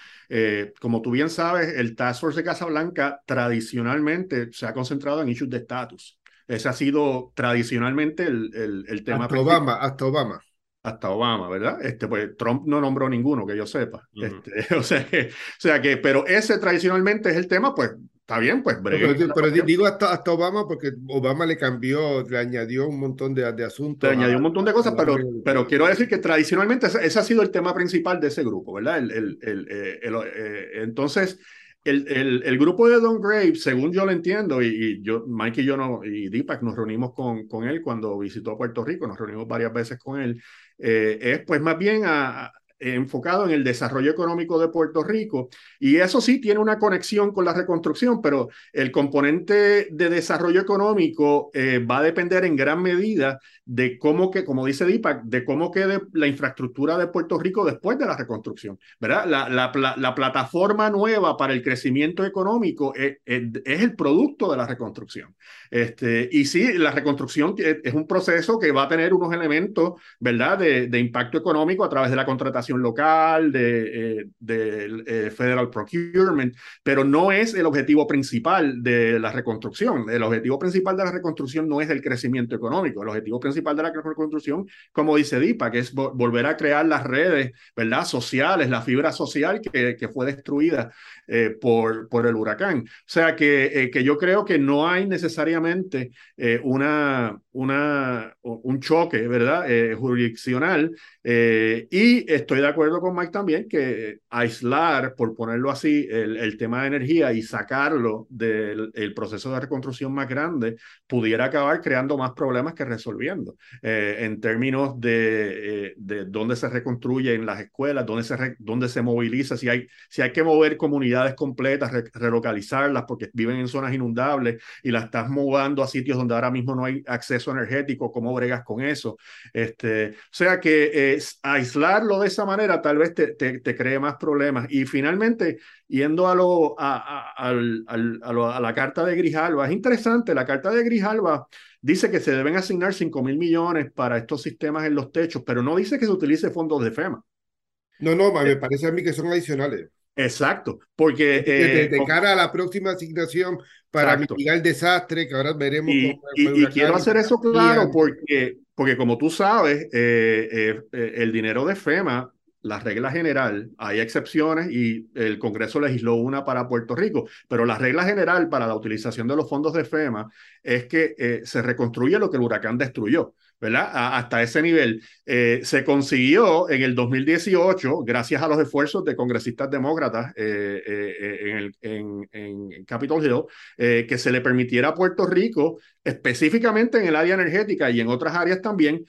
como tú bien sabes, el Task Force de Casablanca tradicionalmente se ha concentrado en issues de estatus. Ese ha sido tradicionalmente el, el, el tema. Hasta Obama, hasta Obama hasta Obama, ¿verdad? Este, pues Trump no nombró ninguno, que yo sepa. este, o, sea que, o sea que, pero ese tradicionalmente es el tema, pues está bien, pues Pero, digo hasta, hasta Obama porque Obama le cambió, le añadió un montón de, de asuntos. Le añadió un montón de cosas, pero, pero quiero decir que tradicionalmente ese, ha sido el tema principal de ese grupo, ¿verdad? El, el, el, eh, eh, entonces, el, el, el, grupo de Don Graves, según yo lo entiendo, y, yo, Mike y yo no, y Deepak nos reunimos con, con él cuando visitó Puerto Rico, nos reunimos varias veces con él, eh, es pues más bien a, enfocado en el desarrollo económico de Puerto Rico. Y eso sí tiene una conexión con la reconstrucción, pero el componente de desarrollo económico eh, va a depender en gran medida de cómo que, como dice Deepak, de cómo quede la infraestructura de Puerto Rico después de la reconstrucción. ¿verdad? La, la, la, plataforma nueva para el crecimiento económico es, es, el producto de la reconstrucción. Este, y sí, la reconstrucción es un proceso que va a tener unos elementos ¿verdad? De, de impacto económico a través de la contratación local, de, eh, eh, federal procurement, pero no es el objetivo principal de la reconstrucción. El objetivo principal de la reconstrucción no es el crecimiento económico. El objetivo principal de la reconstrucción, como dice DIPA, que es volver a crear las redes, ¿verdad? Sociales, la fibra social que, que fue destruida eh, por, por el huracán. O sea que, que yo creo que no hay necesariamente una, una, un choque, ¿verdad? jurisdiccional y estoy de acuerdo con Mike también que aislar, por ponerlo así, el, tema de energía y sacarlo del proceso de reconstrucción más grande pudiera acabar creando más problemas que resolviendo eh, en términos de, eh, de dónde se reconstruye en las escuelas, dónde se, dónde se moviliza, si hay, si hay que mover comunidades completas, relocalizarlas porque viven en zonas inundables y las estás mudando a sitios donde ahora mismo no hay acceso energético, ¿cómo bregas con eso? Este, o sea que es aislarlo de esa manera, tal vez te, te, cree más problemas. Y finalmente, yendo a, lo, a, a, a, la carta de Grijalva, es interesante, la carta de Grijalva dice que se deben asignar 5 mil millones para estos sistemas en los techos, pero no dice que se utilice fondos de FEMA. No, no, me parece a mí que son adicionales. Exacto, porque... de, eh, cara a la próxima asignación para mitigar el desastre, que ahora veremos... Y, y, quiero hacer eso claro porque, porque como tú sabes, eh, eh, el dinero de FEMA, la regla general, hay excepciones y el Congreso legisló una para Puerto Rico, pero la regla general para la utilización de los fondos de FEMA es que se reconstruye lo que el huracán destruyó. Hasta ese nivel. Eh, se consiguió en el 2018, gracias a los esfuerzos de congresistas demócratas eh, eh, en, en, Capitol Hill, que se le permitiera a Puerto Rico, específicamente en el área energética y en otras áreas también,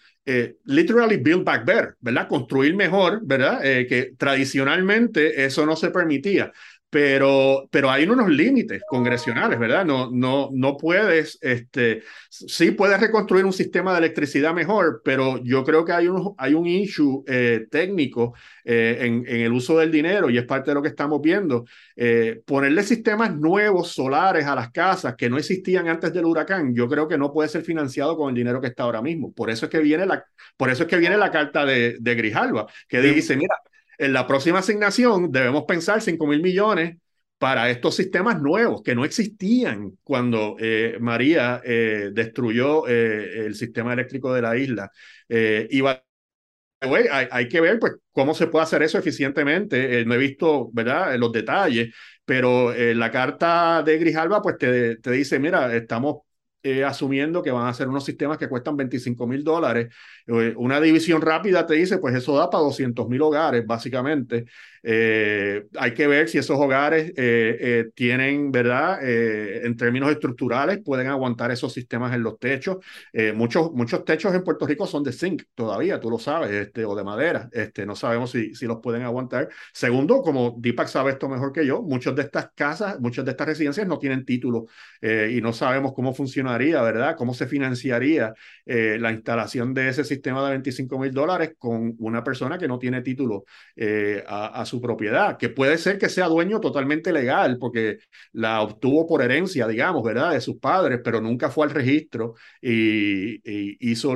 literally build back better, ¿verdad? Construir mejor, ¿verdad? que tradicionalmente eso no se permitía pero, pero hay unos límites congresionales, ¿verdad? No, no, no puedes, este, sí puedes reconstruir un sistema de electricidad mejor, pero yo creo que hay un, hay un issue eh, técnico eh, en, en, el uso del dinero y es parte de lo que estamos viendo. Eh, ponerle sistemas nuevos solares a las casas que no existían antes del huracán, yo creo que no puede ser financiado con el dinero que está ahora mismo. Por eso es que viene la, por eso es que viene la carta de, de Grijalva, que dice, mira, en la próxima asignación debemos pensar 5 mil millones para estos sistemas nuevos que no existían cuando eh, María eh, destruyó eh, el sistema eléctrico de la isla. y hay, hay, que ver pues, cómo se puede hacer eso eficientemente. no he visto ¿verdad? los detalles, pero la carta de Grijalva pues, te, te dice, mira, estamos eh, asumiendo que van a ser unos sistemas que cuestan 25 mil dólares. Eh, una división rápida te dice, pues eso da para 200 mil hogares, básicamente. Eh, hay que ver si esos hogares tienen, ¿verdad? en términos estructurales, pueden aguantar esos sistemas en los techos. muchos, muchos techos en Puerto Rico son de zinc todavía, tú lo sabes, este, o de madera. Este, no sabemos si, si los pueden aguantar. Segundo, como Deepak sabe esto mejor que yo, muchas de estas casas, muchas de estas residencias no tienen título y no sabemos cómo funciona ¿verdad? ¿Cómo se financiaría eh, la instalación de ese sistema de 25 mil dólares con una persona que no tiene título eh, a, su propiedad? Que puede ser que sea dueño totalmente legal porque la obtuvo por herencia, digamos, ¿verdad? De sus padres, pero nunca fue al registro y, hizo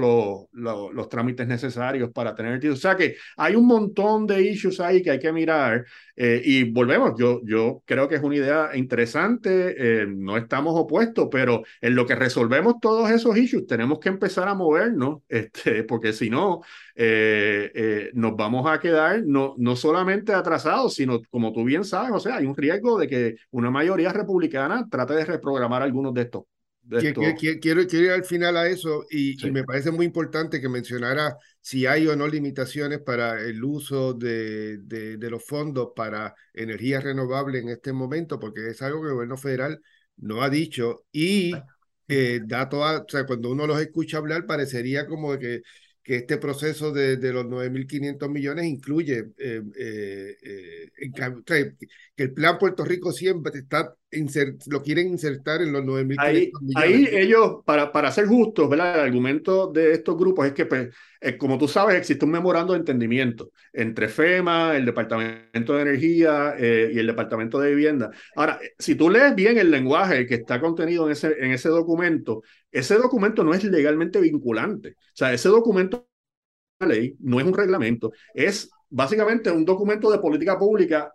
los trámites necesarios para tener título. O sea que hay un montón de issues ahí que hay que mirar eh, y volvemos, yo, yo creo que es una idea interesante, no estamos opuestos, pero en lo que resolvemos todos esos issues, tenemos que empezar a movernos, este, porque si no, eh, eh, nos vamos a quedar no, no solamente atrasados, sino, como tú bien sabes, o sea, hay un riesgo de que una mayoría republicana trate de reprogramar algunos de estos Quiero, ir al final a eso y, me parece muy importante que mencionara si hay o no limitaciones para el uso de, de, los fondos para energía renovable en este momento, porque es algo que el gobierno federal no ha dicho y eh, dato o sea, cuando uno los escucha hablar, parecería como que, que este proceso de, de los 9.500 millones incluye eh, eh, que el plan Puerto Rico siempre está lo quieren insertar en los 9.500 ahí, millones. Ahí ellos, para, para ser justos, ¿verdad? el argumento de estos grupos es que, pues, eh, como tú sabes, existe un memorando de entendimiento entre FEMA, el Departamento de Energía eh, y el Departamento de Vivienda. Ahora, si tú lees bien el lenguaje que está contenido en ese, en ese documento, ese documento no es legalmente vinculante. O sea, ese documento ley, no es un reglamento, es básicamente un documento de política pública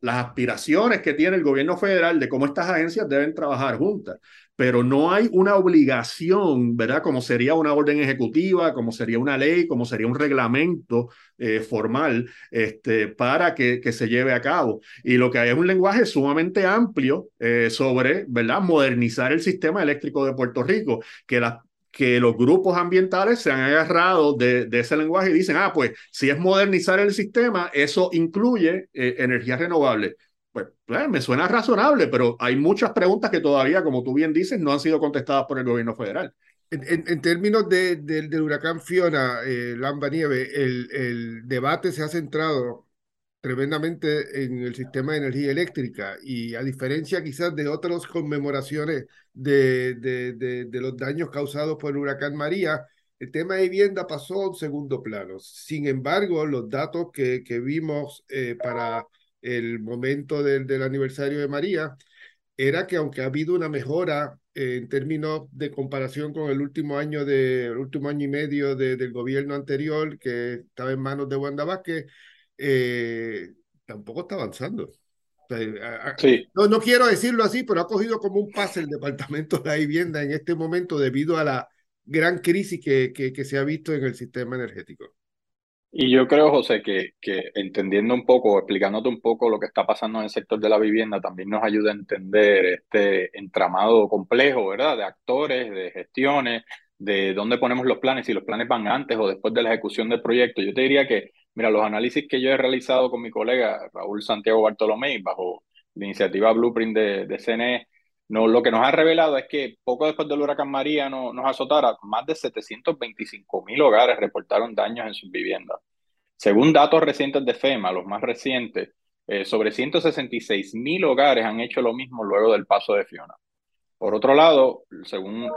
las aspiraciones que tiene el gobierno federal de cómo estas agencias deben trabajar juntas, pero no hay una obligación, ¿verdad? Como sería una orden ejecutiva, como sería una ley, como sería un reglamento eh, formal este, para que, que, se lleve a cabo. Y lo que hay es un lenguaje sumamente amplio eh, sobre, ¿verdad? Modernizar el sistema eléctrico de Puerto Rico, que las que los grupos ambientales se han agarrado de, ese lenguaje y dicen, ah, pues si es modernizar el sistema, eso incluye eh, energías renovables. Pues, pues, me suena razonable, pero hay muchas preguntas que todavía, como tú bien dices, no han sido contestadas por el gobierno federal. En, términos de, del huracán Fiona, eh, Lamba Nieve, el, el debate se ha centrado tremendamente en el sistema de energía eléctrica y a diferencia quizás de otras conmemoraciones de, de, de, los daños causados por el huracán María, el tema de vivienda pasó a un segundo plano. Sin embargo, los datos que, que vimos eh, para el momento del, del aniversario de María era que aunque ha habido una mejora eh, en términos de comparación con el último año, de, el último año y medio de, del gobierno anterior, que estaba en manos de Wanda Vázquez, eh, tampoco está avanzando. sí. no, no quiero decirlo así, pero ha cogido como un pase el Departamento de la Vivienda en este momento debido a la gran crisis que, que, que se ha visto en el sistema energético. Y yo creo, José, que, que entendiendo un poco, explicándote un poco lo que está pasando en el sector de la vivienda, también nos ayuda a entender este entramado complejo, ¿verdad? De actores, de gestiones, de dónde ponemos los planes, si los planes van antes o después de la ejecución del proyecto. Yo te diría que, mira, los análisis que yo he realizado con mi colega Raúl Santiago Bartolomé, bajo la iniciativa Blueprint de, CNE, no, lo que nos ha revelado es que poco después del huracán María no, nos azotara, más de 725 mil hogares reportaron daños en sus viviendas. Según datos recientes de FEMA, los más recientes, eh, sobre 166 mil hogares han hecho lo mismo luego del paso de Fiona. Por otro lado, según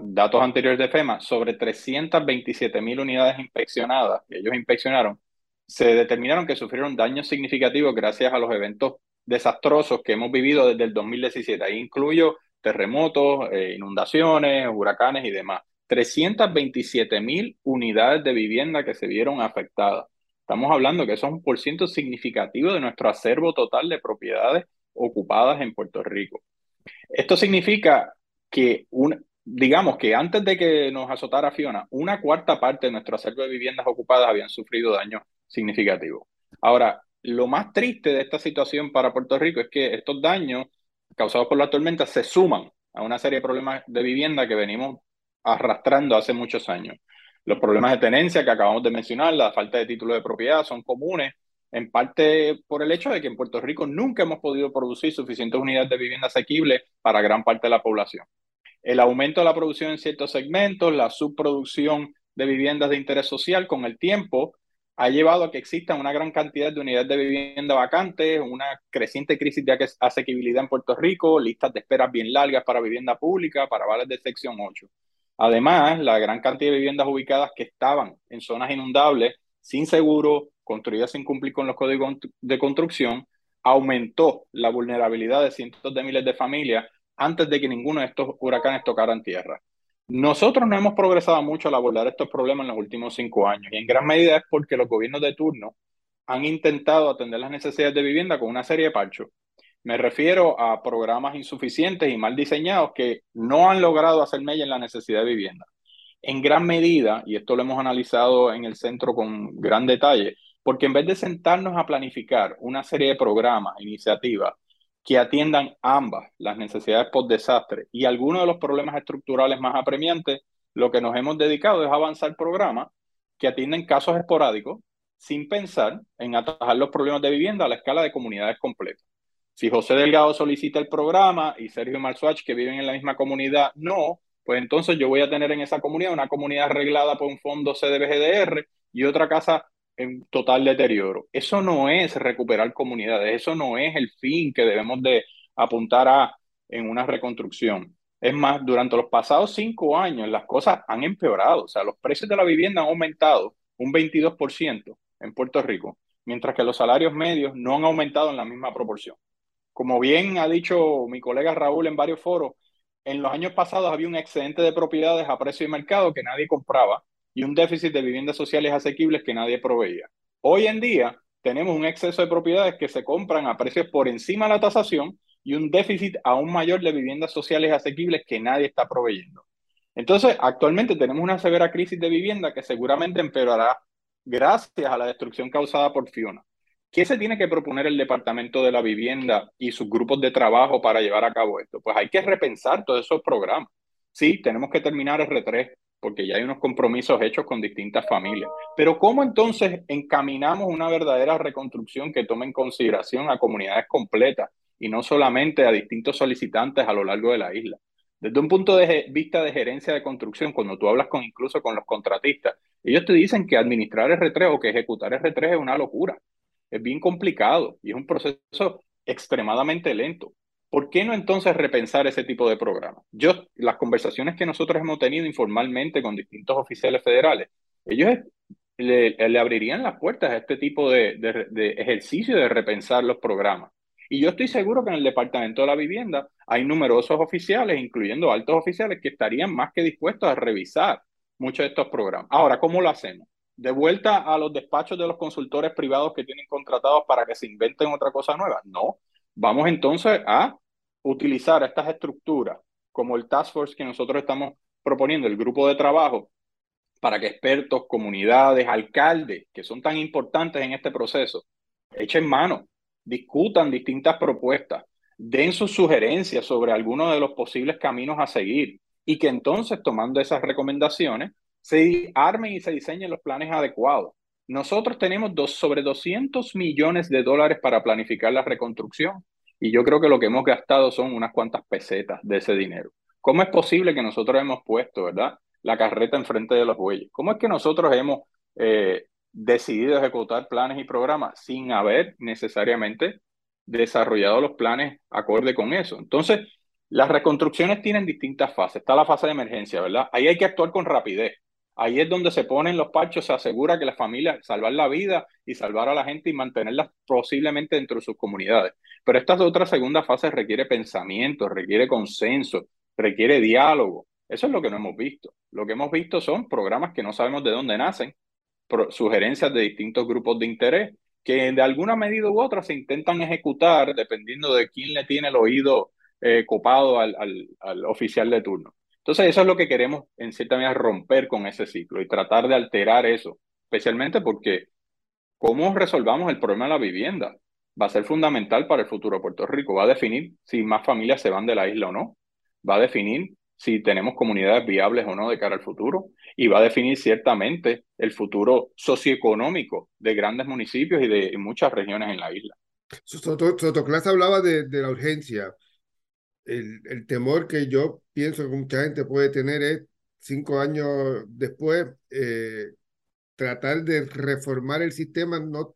datos anteriores de FEMA, sobre 327 mil unidades inspeccionadas que ellos inspeccionaron, se determinaron que sufrieron daños significativos gracias a los eventos desastrosos que hemos vivido desde el 2017. Ahí incluyo terremotos, eh, inundaciones, huracanes y demás. 327 mil unidades de vivienda que se vieron afectadas. Estamos hablando que eso es un por ciento significativo de nuestro acervo total de propiedades ocupadas en Puerto Rico. Esto significa que, un, digamos que antes de que nos azotara Fiona, una cuarta parte de nuestro acervo de viviendas ocupadas habían sufrido daños significativos. Ahora, lo más triste de esta situación para Puerto Rico es que estos daños causados por la tormenta se suman a una serie de problemas de vivienda que venimos arrastrando hace muchos años. Los problemas de tenencia que acabamos de mencionar, la falta de título de propiedad son comunes, en parte por el hecho de que en Puerto Rico nunca hemos podido producir suficientes unidades de vivienda asequibles para gran parte de la población. El aumento de la producción en ciertos segmentos, la subproducción de viviendas de interés social con el tiempo ha llevado a que exista una gran cantidad de unidades de vivienda vacantes, una creciente crisis de asequibilidad en Puerto Rico, listas de esperas bien largas para vivienda pública, para vales de sección 8. Además, la gran cantidad de viviendas ubicadas que estaban en zonas inundables, sin seguro, construidas sin cumplir con los códigos de construcción, aumentó la vulnerabilidad de cientos de miles de familias antes de que ninguno de estos huracanes tocaran tierra. Nosotros no hemos progresado mucho al abordar estos problemas en los últimos cinco años y en gran medida es porque los gobiernos de turno han intentado atender las necesidades de vivienda con una serie de parchos. Me refiero a programas insuficientes y mal diseñados que no han logrado hacer mella en la necesidad de vivienda. En gran medida, y esto lo hemos analizado en el centro con gran detalle, porque en vez de sentarnos a planificar una serie de programas, iniciativas que atiendan ambas, las necesidades post-desastre y algunos de los problemas estructurales más apremiantes, lo que nos hemos dedicado es avanzar programas que atienden casos esporádicos sin pensar en atajar los problemas de vivienda a la escala de comunidades completas. Si José Delgado solicita el programa y Sergio Marzuach, que viven en la misma comunidad, no, pues entonces yo voy a tener en esa comunidad una comunidad arreglada por un fondo CDBGDR y otra casa en total deterioro. Eso no es recuperar comunidades, eso no es el fin que debemos de apuntar a en una reconstrucción. Es más, durante los pasados cinco años las cosas han empeorado, o sea, los precios de la vivienda han aumentado un 22% en Puerto Rico, mientras que los salarios medios no han aumentado en la misma proporción. Como bien ha dicho mi colega Raúl en varios foros, en los años pasados había un excedente de propiedades a precio de mercado que nadie compraba y un déficit de viviendas sociales asequibles que nadie proveía. Hoy en día tenemos un exceso de propiedades que se compran a precios por encima de la tasación y un déficit aún mayor de viviendas sociales asequibles que nadie está proveyendo. Entonces, actualmente tenemos una severa crisis de vivienda que seguramente empeorará gracias a la destrucción causada por Fiona. ¿Qué se tiene que proponer el Departamento de la Vivienda y sus grupos de trabajo para llevar a cabo esto? Pues hay que repensar todos esos programas. Sí, tenemos que terminar el R3, porque ya hay unos compromisos hechos con distintas familias. Pero ¿cómo entonces encaminamos una verdadera reconstrucción que tome en consideración a comunidades completas y no solamente a distintos solicitantes a lo largo de la isla? Desde un punto de vista de gerencia de construcción, cuando tú hablas incluso con los contratistas, ellos te dicen que administrar R3 o que ejecutar R3 es una locura. Es bien complicado y es un proceso extremadamente lento. ¿Por qué no entonces repensar ese tipo de programas? Yo, las conversaciones que nosotros hemos tenido informalmente con distintos oficiales federales, ellos le, abrirían las puertas a este tipo de, de, ejercicio de repensar los programas. Y yo estoy seguro que en el Departamento de la Vivienda hay numerosos oficiales, incluyendo altos oficiales, que estarían más que dispuestos a revisar muchos de estos programas. Ahora, ¿cómo lo hacemos? ¿De vuelta a los despachos de los consultores privados que tienen contratados para que se inventen otra cosa nueva? No. Vamos entonces a utilizar estas estructuras como el task force que nosotros estamos proponiendo, el grupo de trabajo, para que expertos, comunidades, alcaldes, que son tan importantes en este proceso, echen mano, discutan distintas propuestas, den sus sugerencias sobre algunos de los posibles caminos a seguir y que entonces, tomando esas recomendaciones, se armen y se diseñen los planes adecuados. Nosotros tenemos dos, sobre 200 millones de dólares para planificar la reconstrucción y yo creo que lo que hemos gastado son unas cuantas pesetas de ese dinero. ¿Cómo es posible que nosotros hemos puesto, verdad, la carreta enfrente de los bueyes? ¿Cómo es que nosotros hemos eh, decidido ejecutar planes y programas sin haber necesariamente desarrollado los planes acorde con eso? Entonces, las reconstrucciones tienen distintas fases. Está la fase de emergencia, ¿verdad? Ahí hay que actuar con rapidez. Ahí es donde se ponen los parchos, se asegura que la familia, salvar la vida y salvar a la gente y mantenerla posiblemente dentro de sus comunidades. Pero esta otra segunda fase requiere pensamiento, requiere consenso, requiere diálogo. Eso es lo que no hemos visto. Lo que hemos visto son programas que no sabemos de dónde nacen, sugerencias de distintos grupos de interés que de alguna medida u otra se intentan ejecutar dependiendo de quién le tiene el oído eh, copado al, al oficial de turno. Entonces, eso es lo que queremos, en cierta medida, romper con ese ciclo y tratar de alterar eso, especialmente porque cómo resolvamos el problema de la vivienda va a ser fundamental para el futuro de Puerto Rico. Va a definir si más familias se van de la isla o no. Va a definir si tenemos comunidades viables o no de cara al futuro. Y va a definir ciertamente el futuro socioeconómico de grandes municipios y de muchas regiones en la isla. Sotoclás hablaba de, de la urgencia el, el, temor que yo pienso que mucha gente puede tener es cinco años después eh, tratar de reformar el sistema no,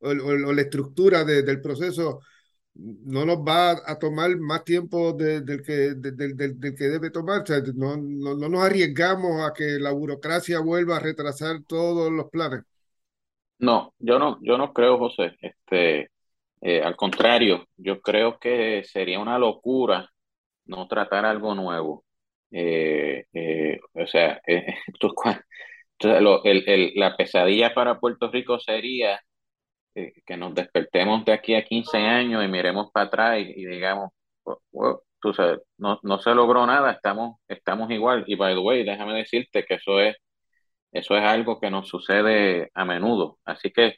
o, la estructura del proceso no nos va a tomar más tiempo del, que, del, del, que debe tomar. no, no, no, nos arriesgamos a que la burocracia vuelva a retrasar todos los planes. No, yo no, yo no creo, José. Este, eh, al contrario, yo creo que sería una locura no tratar algo nuevo. Eh, eh, o sea, la pesadilla para Puerto Rico sería que nos despertemos de aquí a 15 años y miremos para atrás y, digamos, tú sabes, no, no se logró nada, estamos, estamos igual. Y by the way, déjame decirte que eso es, eso es algo que nos sucede a menudo. Así que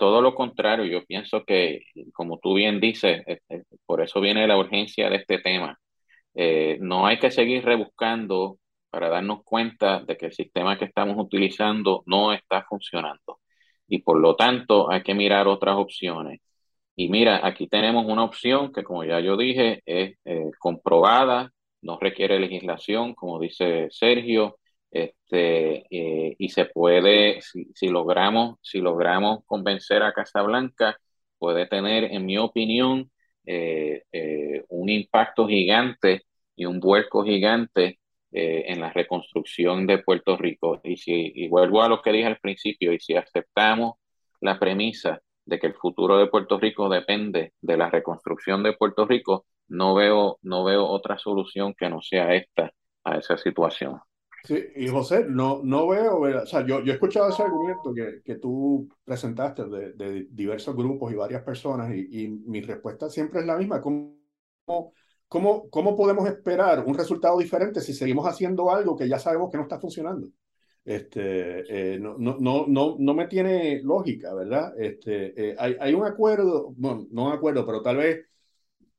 todo lo contrario, yo pienso que, como tú bien dices, eh, eh, por eso viene la urgencia de este tema. Eh, no hay que seguir rebuscando para darnos cuenta de que el sistema que estamos utilizando no está funcionando. Y por lo tanto hay que mirar otras opciones. Y mira, aquí tenemos una opción que, como ya yo dije, es comprobada, no requiere legislación, como dice Sergio, este, eh, y se puede, si, logramos, si logramos convencer a Casablanca, puede tener, en mi opinión, eh, eh, un impacto gigante y un vuelco gigante en la reconstrucción de Puerto Rico. Y, si, y vuelvo a lo que dije al principio, y si aceptamos la premisa de que el futuro de Puerto Rico depende de la reconstrucción de Puerto Rico, no veo, no veo otra solución que no sea esta a esa situación. Sí, y José, no, no veo, o sea, yo, yo he escuchado ese argumento que, que tú presentaste de, de diversos grupos y varias personas y, y, mi respuesta siempre es la misma. ¿Cómo, cómo, ¿Cómo podemos esperar un resultado diferente si seguimos haciendo algo que ya sabemos que no está funcionando? Este, eh, no, no, no, no me tiene lógica, ¿verdad? Este, eh, hay, hay un acuerdo, bueno, no un acuerdo, pero tal vez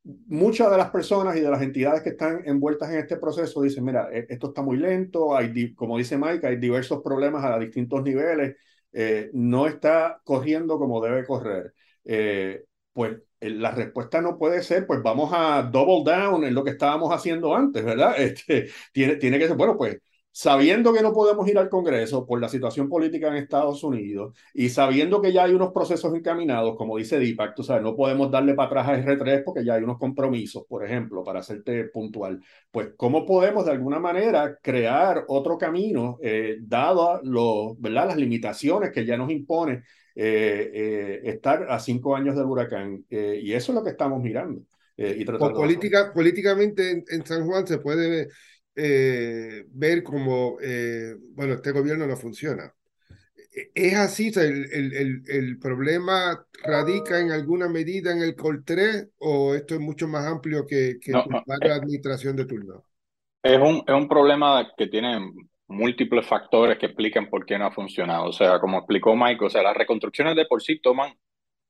muchas de las personas y de las entidades que están envueltas en este proceso dicen, mira, e, esto está muy lento, hay, como dice Mike, hay diversos problemas a distintos niveles, eh, no está corriendo como debe correr. Eh, pues la respuesta no puede ser, pues vamos a double down en lo que estábamos haciendo antes, ¿verdad? Este, tiene, tiene que ser, bueno, pues sabiendo que no podemos ir al Congreso por la situación política en Estados Unidos y sabiendo que ya hay unos procesos encaminados, como dice Deepak, tú sabes, no podemos darle para atrás a R3 porque ya hay unos compromisos, por ejemplo, para hacerte puntual. Pues, ¿cómo podemos de alguna manera crear otro camino, eh, ¿verdad? las limitaciones que ya nos impone eh, eh, estar a cinco años del huracán? y eso es lo que estamos mirando. y política, políticamente en, San Juan se puede eh, ver como, eh, bueno, este gobierno no funciona. E, ¿Es así? el, el, el, problema radica en alguna medida en el COL3 o esto es mucho más amplio que, que la administración de turno? Es un, es un problema que tiene múltiples factores que explican por qué no ha funcionado. O sea, como explicó Mike, o sea, las reconstrucciones de por sí toman,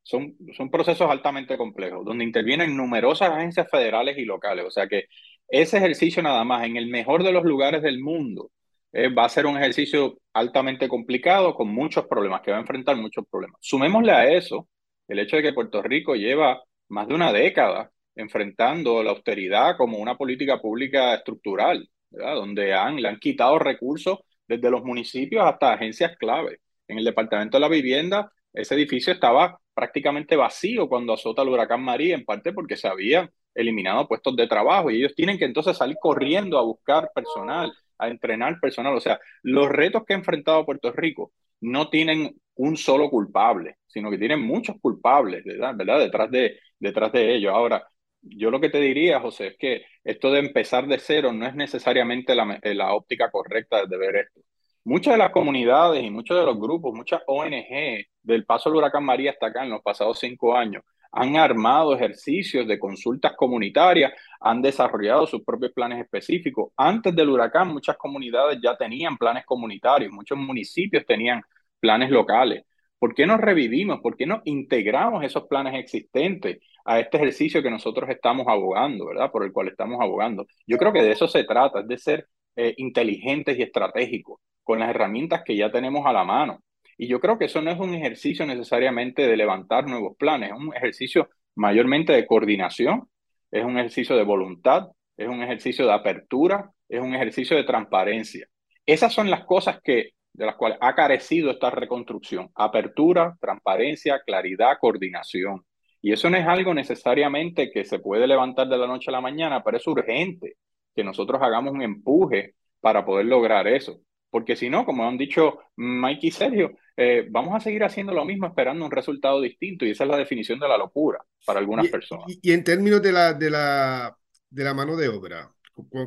son, son procesos altamente complejos, donde intervienen numerosas agencias federales y locales. O sea que ese ejercicio nada más, en el mejor de los lugares del mundo, eh, va a ser un ejercicio altamente complicado con muchos problemas, que va a enfrentar muchos problemas. Sumémosle a eso el hecho de que Puerto Rico lleva más de una década enfrentando la austeridad como una política pública estructural, donde han, le han quitado recursos desde los municipios hasta agencias clave. En el Departamento de la Vivienda, ese edificio estaba prácticamente vacío cuando azota el huracán María, en parte porque se habían eliminado puestos de trabajo y ellos tienen que entonces salir corriendo a buscar personal, a entrenar personal. O sea, los retos que ha enfrentado Puerto Rico no tienen un solo culpable, sino que tienen muchos culpables, ¿verdad? ¿verdad? Detrás, de, detrás de ellos. Ahora, yo lo que te diría, José, es que esto de empezar de cero no es necesariamente la, la óptica correcta de ver esto. Muchas de las comunidades y muchos de los grupos, muchas ONG del paso del huracán María hasta acá en los pasados cinco años, han armado ejercicios de consultas comunitarias, han desarrollado sus propios planes específicos. Antes del huracán, muchas comunidades ya tenían planes comunitarios, muchos municipios tenían planes locales. ¿Por qué no revivimos? ¿Por qué no integramos esos planes existentes a este ejercicio que nosotros estamos abogando, ¿verdad? Por el cual estamos abogando. Yo creo que de eso se trata, es de ser eh, inteligentes y estratégicos con las herramientas que ya tenemos a la mano. Y yo creo que eso no es un ejercicio necesariamente de levantar nuevos planes, es un ejercicio mayormente de coordinación, es un ejercicio de voluntad, es un ejercicio de apertura, es un ejercicio de transparencia. Esas son las cosas que, de las cuales ha carecido esta reconstrucción. Apertura, transparencia, claridad, coordinación. Y eso no es algo necesariamente que se puede levantar de la noche a la mañana, pero es urgente que nosotros hagamos un empuje para poder lograr eso. Porque si no, como han dicho Mike y Sergio, eh, vamos a seguir haciendo lo mismo esperando un resultado distinto y esa es la definición de la locura para algunas personas. Y, en términos de la, de, la, de la mano de obra,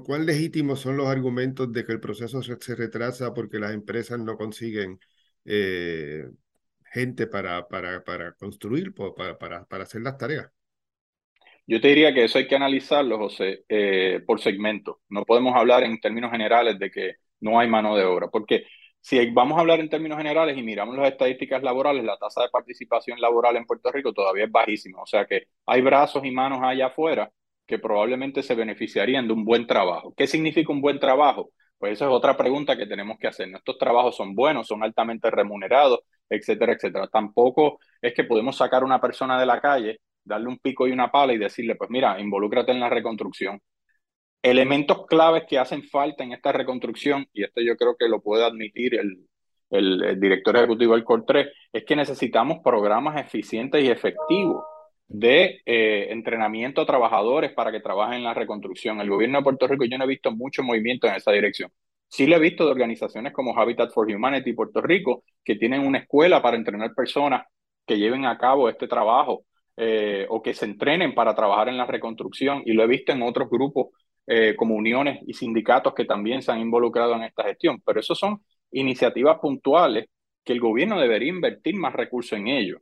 ¿cuán legítimos son los argumentos de que el proceso se, retrasa porque las empresas no consiguen eh, gente para, para, para construir, para, para, para hacer las tareas? Yo te diría que eso hay que analizarlo, José, eh, por segmento. No podemos hablar en términos generales de que no hay mano de obra, porque si vamos a hablar en términos generales y miramos las estadísticas laborales, la tasa de participación laboral en Puerto Rico todavía es bajísima, o sea que hay brazos y manos allá afuera que probablemente se beneficiarían de un buen trabajo. ¿Qué significa un buen trabajo? Pues esa es otra pregunta que tenemos que hacer. Estos trabajos son buenos, son altamente remunerados, etcétera, etcétera. Tampoco es que podemos sacar a una persona de la calle, darle un pico y una pala y decirle, pues mira, involúcrate en la reconstrucción elementos claves que hacen falta en esta reconstrucción, y esto yo creo que lo puede admitir el, el, director ejecutivo del COR3, es que necesitamos programas eficientes y efectivos de eh, entrenamiento a trabajadores para que trabajen en la reconstrucción. El gobierno de Puerto Rico yo no he visto mucho movimiento en esa dirección. Sí lo he visto de organizaciones como Habitat for Humanity Puerto Rico, que tienen una escuela para entrenar personas que lleven a cabo este trabajo eh, o que se entrenen para trabajar en la reconstrucción. Y lo he visto en otros grupos eh, como uniones y sindicatos que también se han involucrado en esta gestión, pero eso son iniciativas puntuales que el gobierno debería invertir más recursos en ello.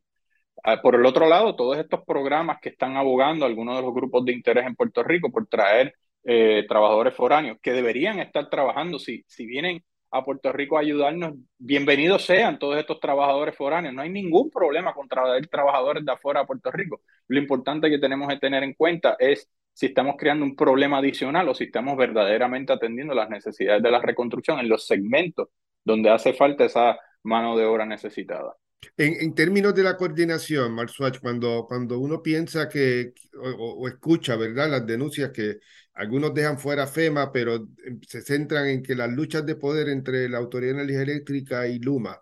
Ah, por el otro lado, todos estos programas que están abogando algunos de los grupos de interés en Puerto Rico por traer eh, trabajadores foráneos que deberían estar trabajando, si, si vienen a Puerto Rico a ayudarnos, bienvenidos sean todos estos trabajadores foráneos. No hay ningún problema con traer trabajadores de afuera a Puerto Rico. Lo importante que tenemos que tener en cuenta es si estamos creando un problema adicional o si estamos verdaderamente atendiendo las necesidades de la reconstrucción en los segmentos donde hace falta esa mano de obra necesitada. En, términos de la coordinación, Marsuach, cuando, cuando uno piensa que, o, escucha, ¿verdad?, las denuncias que algunos dejan fuera FEMA, pero em, se centran en que las luchas de poder entre la Autoridad de Energía Eléctrica y Luma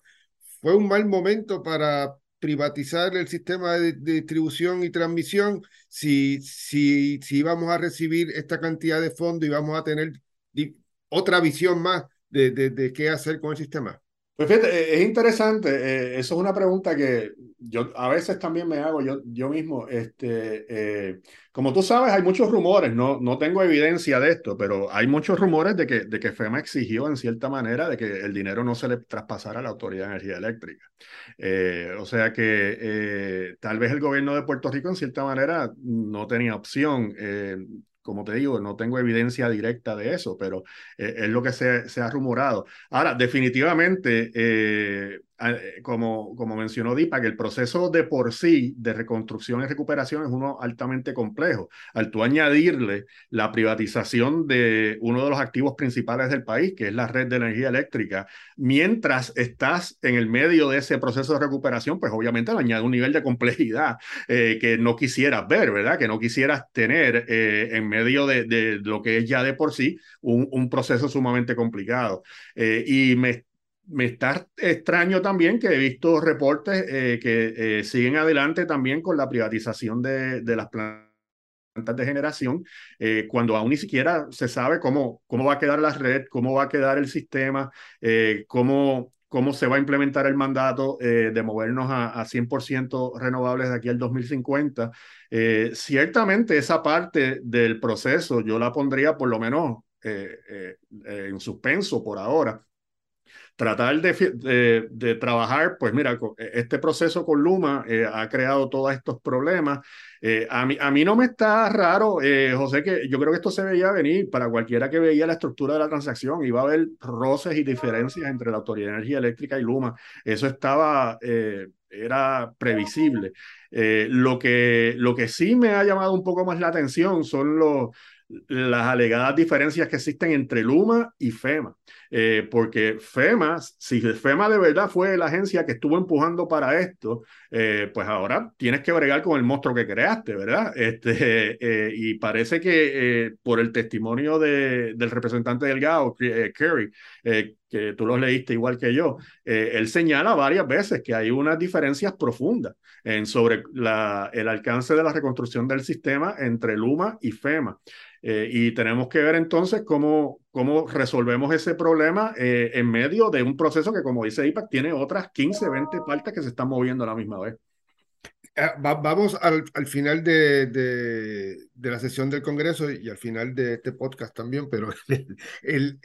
fue un mal momento para privatizar el sistema de, distribución y transmisión si, si, si íbamos a recibir esta cantidad de fondos y vamos a tener otra visión más de, de qué hacer con el sistema. Pues fíjate, eh, es interesante, eh, eso es una pregunta que yo a veces también me hago yo, yo mismo. Este, eh, como tú sabes, hay muchos rumores, no, no tengo evidencia de esto, pero hay muchos rumores de que, de que FEMA exigió en cierta manera de que el dinero no se le traspasara a la Autoridad de Energía Eléctrica. o sea que tal vez el gobierno de Puerto Rico en cierta manera no tenía opción como te digo, no tengo evidencia directa de eso, pero eh, es lo que se, se, ha rumorado. Ahora, definitivamente, eh, como, como mencionó Dipa, que el proceso de por sí de reconstrucción y recuperación es uno altamente complejo. Al tú añadirle la privatización de uno de los activos principales del país, que es la red de energía eléctrica, mientras estás en el medio de ese proceso de recuperación, pues obviamente le añade un nivel de complejidad eh, que no quisieras ver, ¿verdad? Que no quisieras tener eh, en medio de, de, lo que es ya de por sí un, un proceso sumamente complicado. y me me está extraño también que he visto reportes eh, que eh, siguen adelante también con la privatización de, de las plantas de generación, eh, cuando aún ni siquiera se sabe cómo, cómo va a quedar la red, cómo va a quedar el sistema, cómo, cómo se va a implementar el mandato de movernos a, a 100% renovables de aquí al 2050. ciertamente esa parte del proceso yo la pondría por lo menos en suspenso por ahora tratar de, de, trabajar, pues mira, e, este proceso con Luma eh, ha creado todos estos problemas. Eh, a, mí, a mí no me está raro, eh, José, que yo creo que esto se veía venir para cualquiera que veía la estructura de la transacción. Iba a haber roces y diferencias entre la Autoridad de Energía Eléctrica y Luma. Eso estaba, era previsible. lo, que, lo que sí me ha llamado un poco más la atención son los las alegadas diferencias que existen entre Luma y FEMA. Eh, porque FEMA, si FEMA de verdad fue la agencia que estuvo empujando para esto, eh, pues ahora tienes que bregar con el monstruo que creaste, ¿verdad? Este, eh, y parece que por el testimonio de, del representante Delgado, Kerry, que tú lo leíste igual que yo, él señala varias veces que hay unas diferencias profundas en sobre la, el alcance de la reconstrucción del sistema entre Luma y FEMA. Eh, y tenemos que ver entonces cómo, cómo resolvemos ese problema eh, en medio de un proceso que, como dice IPAC, tiene otras 15, 20 partes que se están moviendo a la misma vez. Ah, vamos al, al final de, de, de, la sesión del Congreso y al final de este podcast también, pero el,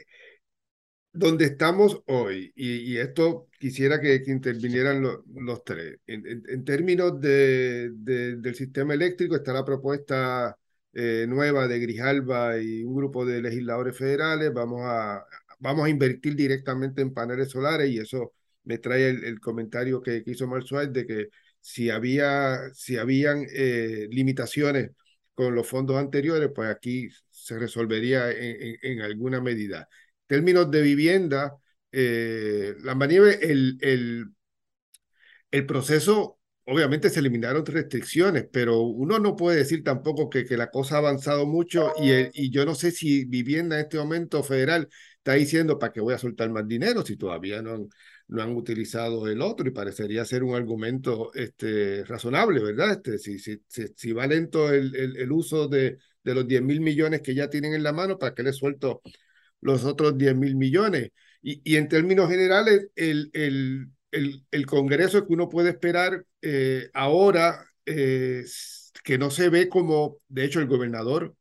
donde estamos hoy, y, y esto quisiera que, que intervinieran los tres, en, en, en términos de, del sistema eléctrico está la propuesta eh, nueva de Grijalba y un grupo de legisladores federales, vamos a, vamos a invertir directamente en paneles solares y eso me trae el, comentario que, hizo Marsuárez de que si había si habían eh, limitaciones con los fondos anteriores, pues aquí se resolvería en, en, alguna medida. En términos de vivienda, eh, la manieve, el, el, el proceso obviamente se eliminaron restricciones, pero uno no puede decir tampoco que, que la cosa ha avanzado mucho y, y yo no sé si vivienda en este momento federal está diciendo para qué voy a soltar más dinero si todavía no han, no han utilizado el otro y parecería ser un argumento este, razonable, ¿verdad? Este, si, si, si, va lento el, el, el, uso de, de los 10 mil millones que ya tienen en la mano, ¿para qué les suelto los otros 10 mil millones? Y, y en términos generales, el, el, el, Congreso que uno puede esperar eh, ahora, eh, que no se ve como, de hecho, el gobernador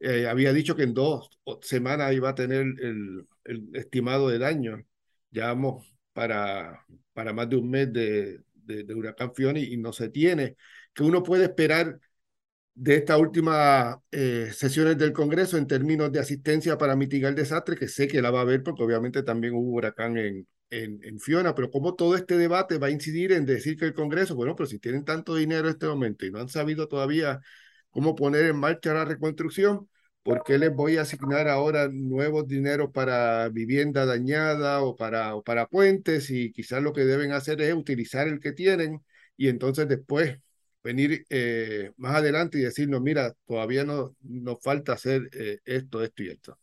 eh, había dicho que en dos semanas iba a tener el, estimado de daño. Ya vamos para, para más de un mes de, de, huracán Fiona y, no se tiene. que uno puede esperar de estas últimas sesiones del Congreso en términos de asistencia para mitigar el desastre, que sé que la va a haber porque obviamente también hubo huracán en, en, Fiona, pero como todo este debate va a incidir en decir que el Congreso, bueno, pero si tienen tanto dinero en este momento y no han sabido todavía cómo poner en marcha la reconstrucción, ¿Por qué les voy a asignar ahora nuevos dineros para vivienda dañada o para, para puentes? Y quizás lo que deben hacer es utilizar el que tienen y entonces después venir eh, más adelante y decirnos, mira, todavía no, nos falta hacer eh, esto, esto y esto.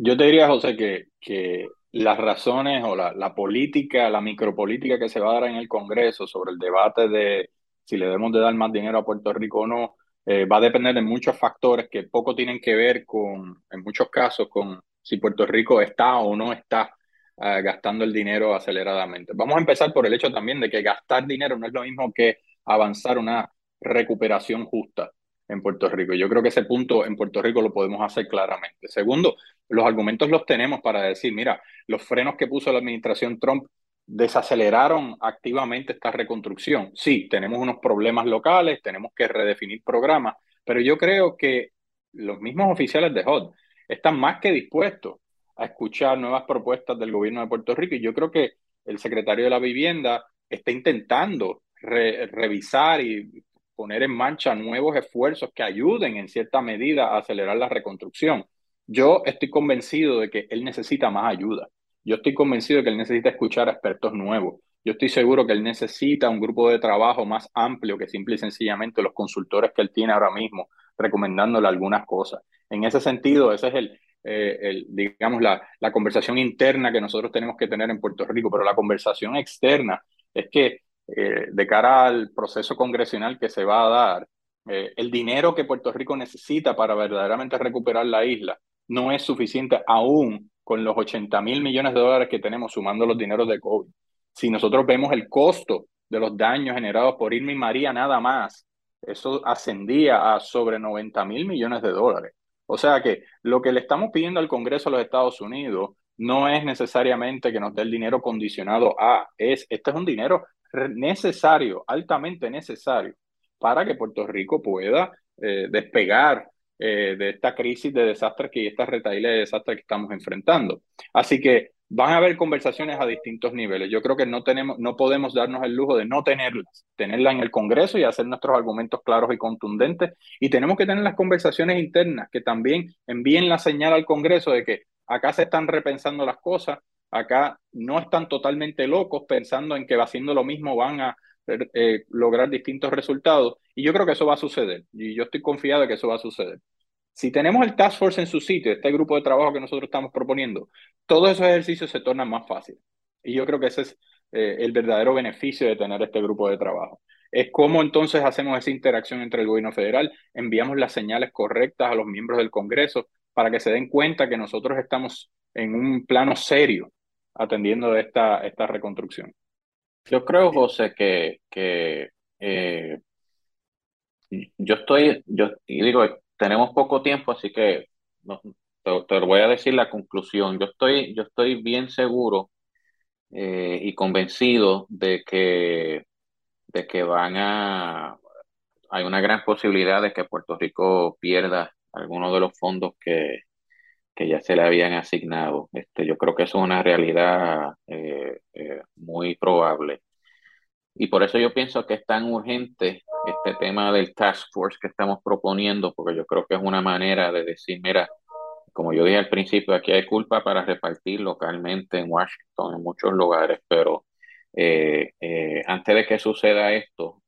Yo te diría, José, que, que las razones o la, la, política, la micropolítica que se va a dar en el Congreso sobre el debate de si le debemos de dar más dinero a Puerto Rico o no, eh, va a depender de muchos factores que poco tienen que ver con, en muchos casos, con si Puerto Rico está o no está uh, gastando el dinero aceleradamente. Vamos a empezar por el hecho también de que gastar dinero no es lo mismo que avanzar una recuperación justa en Puerto Rico. Yo creo que ese punto en Puerto Rico lo podemos hacer claramente. Segundo, los argumentos los tenemos para decir, mira, los frenos que puso la administración Trump desaceleraron activamente esta reconstrucción. Sí, tenemos unos problemas locales, tenemos que redefinir programas, pero yo creo que los mismos oficiales de HOD están más que dispuestos a escuchar nuevas propuestas del gobierno de Puerto Rico y yo creo que el secretario de la Vivienda está intentando revisar y poner en marcha nuevos esfuerzos que ayuden en cierta medida a acelerar la reconstrucción. Yo estoy convencido de que él necesita más ayuda. Yo estoy convencido de que él necesita escuchar a expertos nuevos. Yo estoy seguro que él necesita un grupo de trabajo más amplio que simple y sencillamente los consultores que él tiene ahora mismo, recomendándole algunas cosas. En ese sentido, ese es el, eh, digamos, la conversación interna que nosotros tenemos que tener en Puerto Rico, pero la conversación externa es que eh, de cara al proceso congresional que se va a dar, eh, el dinero que Puerto Rico necesita para verdaderamente recuperar la isla no es suficiente aún con los 80 mil millones de dólares que tenemos sumando los dineros de COVID. Si nosotros vemos el costo de los daños generados por Irma y María nada más, eso ascendía a sobre 90 mil millones de dólares. O sea que lo que le estamos pidiendo al Congreso de los Estados Unidos no es necesariamente que nos dé el dinero condicionado a, es, este es un dinero necesario, altamente necesario, para que Puerto Rico pueda eh, despegar eh, de esta crisis de desastres que, y esta retaíla de desastres que estamos enfrentando. Así que van a haber conversaciones a distintos niveles. Yo creo que no, tenemos, no podemos darnos el lujo de no tenerlas, tenerlas en el Congreso y hacer nuestros argumentos claros y contundentes. Y tenemos que tener las conversaciones internas que también envíen la señal al Congreso de que acá se están repensando las cosas, acá no están totalmente locos pensando en que haciendo lo mismo van a eh, lograr distintos resultados. Y yo creo que eso va a suceder. Y yo estoy confiado de que eso va a suceder. Si tenemos el Task Force en su sitio, este grupo de trabajo que nosotros estamos proponiendo, todos esos ejercicios se tornan más fáciles. Y yo creo que ese es eh, el verdadero beneficio de tener este grupo de trabajo. Es cómo entonces hacemos esa interacción entre el gobierno federal, enviamos las señales correctas a los miembros del Congreso para que se den cuenta que nosotros estamos en un plano serio atendiendo esta, esta reconstrucción. Yo creo, José, que, que eh, yo estoy, yo digo, tenemos poco tiempo, así que te, voy a decir la conclusión. Yo estoy, yo estoy bien seguro eh, y convencido de que, de que van a, hay una gran posibilidad de que Puerto Rico pierda algunos de los fondos que, que ya se le habían asignado. Este, yo creo que eso es una realidad eh, eh, muy probable. Y por eso yo pienso que es tan urgente este tema del task force que estamos proponiendo, porque yo creo que es una manera de decir, mira, como yo dije al principio, aquí hay culpa para repartir localmente en Washington, en muchos lugares, pero eh, antes de que suceda esto,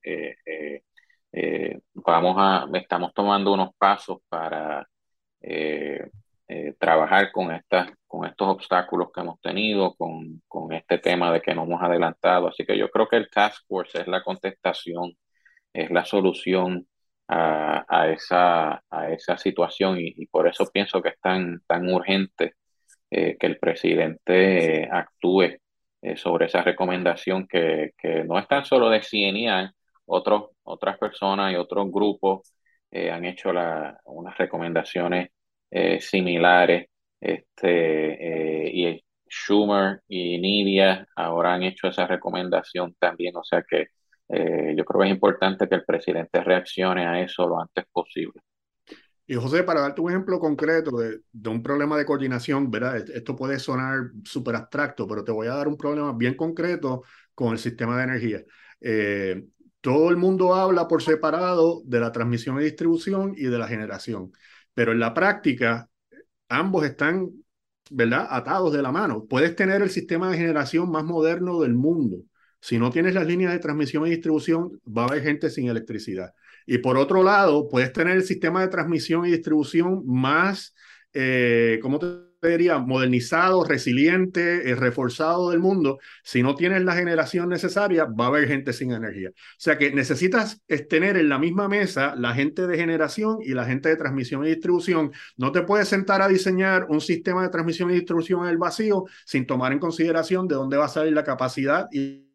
vamos a, estamos tomando unos pasos para eh, trabajar con, con estos obstáculos que hemos tenido, con, con este tema de que no hemos adelantado. Así que yo creo que el Task Force es la contestación, es la solución a, a esa, a esa situación y, por eso pienso que es tan, tan urgente eh, que el presidente actúe eh, sobre esa recomendación que, que, no es tan solo de CNI, otros, otras personas y otros grupos han hecho unas recomendaciones eh, similares. Este, eh, y Schumer y Nidia ahora han hecho esa recomendación también, o sea que eh, yo creo que es importante que el presidente reaccione a eso lo antes posible. Y José, para darte un ejemplo concreto de, de un problema de coordinación, ¿verdad? Esto puede sonar súper abstracto, pero te voy a dar un problema bien concreto con el sistema de energía. todo el mundo habla por separado de la transmisión y distribución y de la generación, pero en la práctica ambos están, ¿verdad?, atados de la mano. Puedes tener el sistema de generación más moderno del mundo. Si no tienes las líneas de transmisión y distribución, va a haber gente sin electricidad. Y por otro lado, puedes tener el sistema de transmisión y distribución más, eh, ¿cómo te modernizado, resiliente, eh, reforzado del mundo, si no tienes la generación necesaria, va a haber gente sin energía. O sea que necesitas tener en la misma mesa la gente de generación y la gente de transmisión y distribución. No te puedes sentar a diseñar un sistema de transmisión y distribución en el vacío sin tomar en consideración de dónde va a salir la capacidad y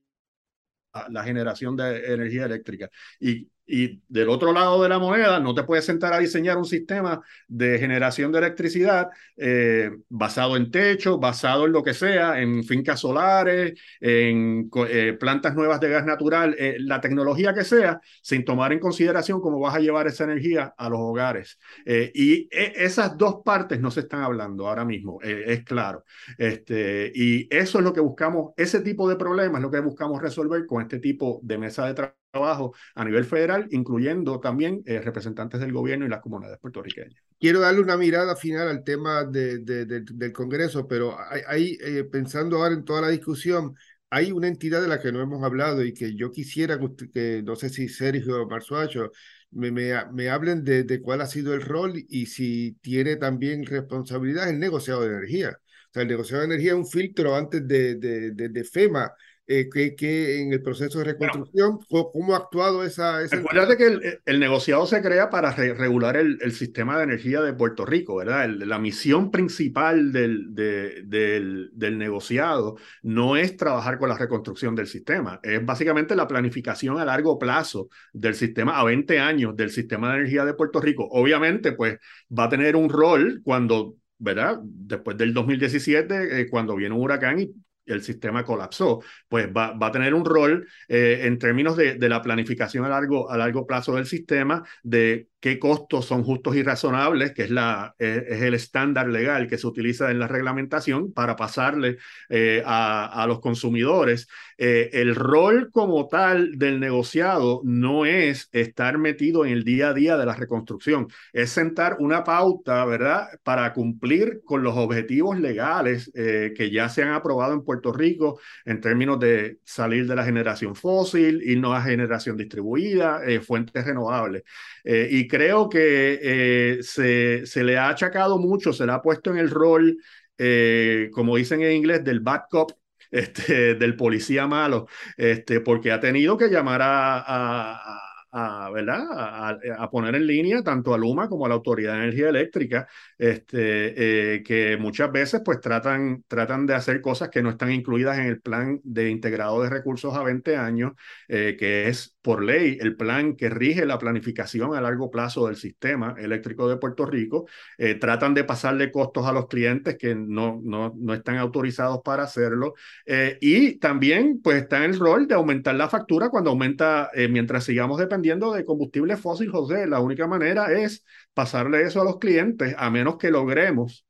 la generación de energía eléctrica. Y y del otro lado de la moneda, no te puedes sentar a diseñar un sistema de generación de electricidad eh, basado en techo, basado en lo que sea, en fincas solares, en eh, plantas nuevas de gas natural, eh, la tecnología que sea, sin tomar en consideración cómo vas a llevar esa energía a los hogares. y e, esas dos partes no se están hablando ahora mismo, es claro. Este, y eso es lo que buscamos, ese tipo de problemas es lo que buscamos resolver con este tipo de mesa de trabajo trabajo a nivel federal, incluyendo también eh, representantes del gobierno y las comunidades puertorriqueñas. Quiero darle una mirada final al tema de, del Congreso, pero ahí, eh, pensando ahora en toda la discusión, hay una entidad de la que no hemos hablado y que yo quisiera que, no sé si Sergio o Marzuacho me, me, me, hablen de, de cuál ha sido el rol y si tiene también responsabilidad el negociado de energía. O sea, el negociado de energía es un filtro antes de, de, de FEMA eh, que, en el proceso de reconstrucción, ¿cómo ha actuado esa... esa... Acuérdate que el, negociado se crea para regular el, el, sistema de energía de Puerto Rico, ¿verdad? la misión principal del, del, del, negociado no es trabajar con la reconstrucción del sistema, es básicamente la planificación a largo plazo del sistema, a 20 años del sistema de energía de Puerto Rico. Obviamente, pues va a tener un rol cuando ¿verdad? Después del 2017, eh, cuando viene un huracán y el sistema colapsó, pues va, va a tener un rol eh, en términos de, de, la planificación a largo, a largo plazo del sistema, de qué costos son justos y razonables, que es, la, es, el estándar legal que se utiliza en la reglamentación para pasarle eh, a, a, los consumidores. Eh, el rol como tal del negociado no es estar metido en el día a día de la reconstrucción, es sentar una pauta, ¿verdad?, para cumplir con los objetivos legales eh, que ya se han aprobado en Puerto Rico en términos de salir de la generación fósil, irnos a generación distribuida, fuentes renovables. Y creo que eh, se, se, le ha achacado mucho, se le ha puesto en el rol, eh, como dicen en inglés, del bad cop, este, del policía malo, este, porque ha tenido que llamar a, a, ¿verdad? A, poner en línea tanto a Luma como a la Autoridad de Energía Eléctrica, este, eh, que muchas veces pues tratan, tratan de hacer cosas que no están incluidas en el plan de integrado de recursos a 20 años, que es por ley el plan que rige la planificación a largo plazo del sistema eléctrico de Puerto Rico. Eh, tratan de pasarle costos a los clientes que no, no, no están autorizados para hacerlo. Eh, y también pues está en el rol de aumentar la factura cuando aumenta, eh, mientras sigamos dependiendo de combustible fósil, José, la única manera es pasarle eso a los clientes, a menos que logremos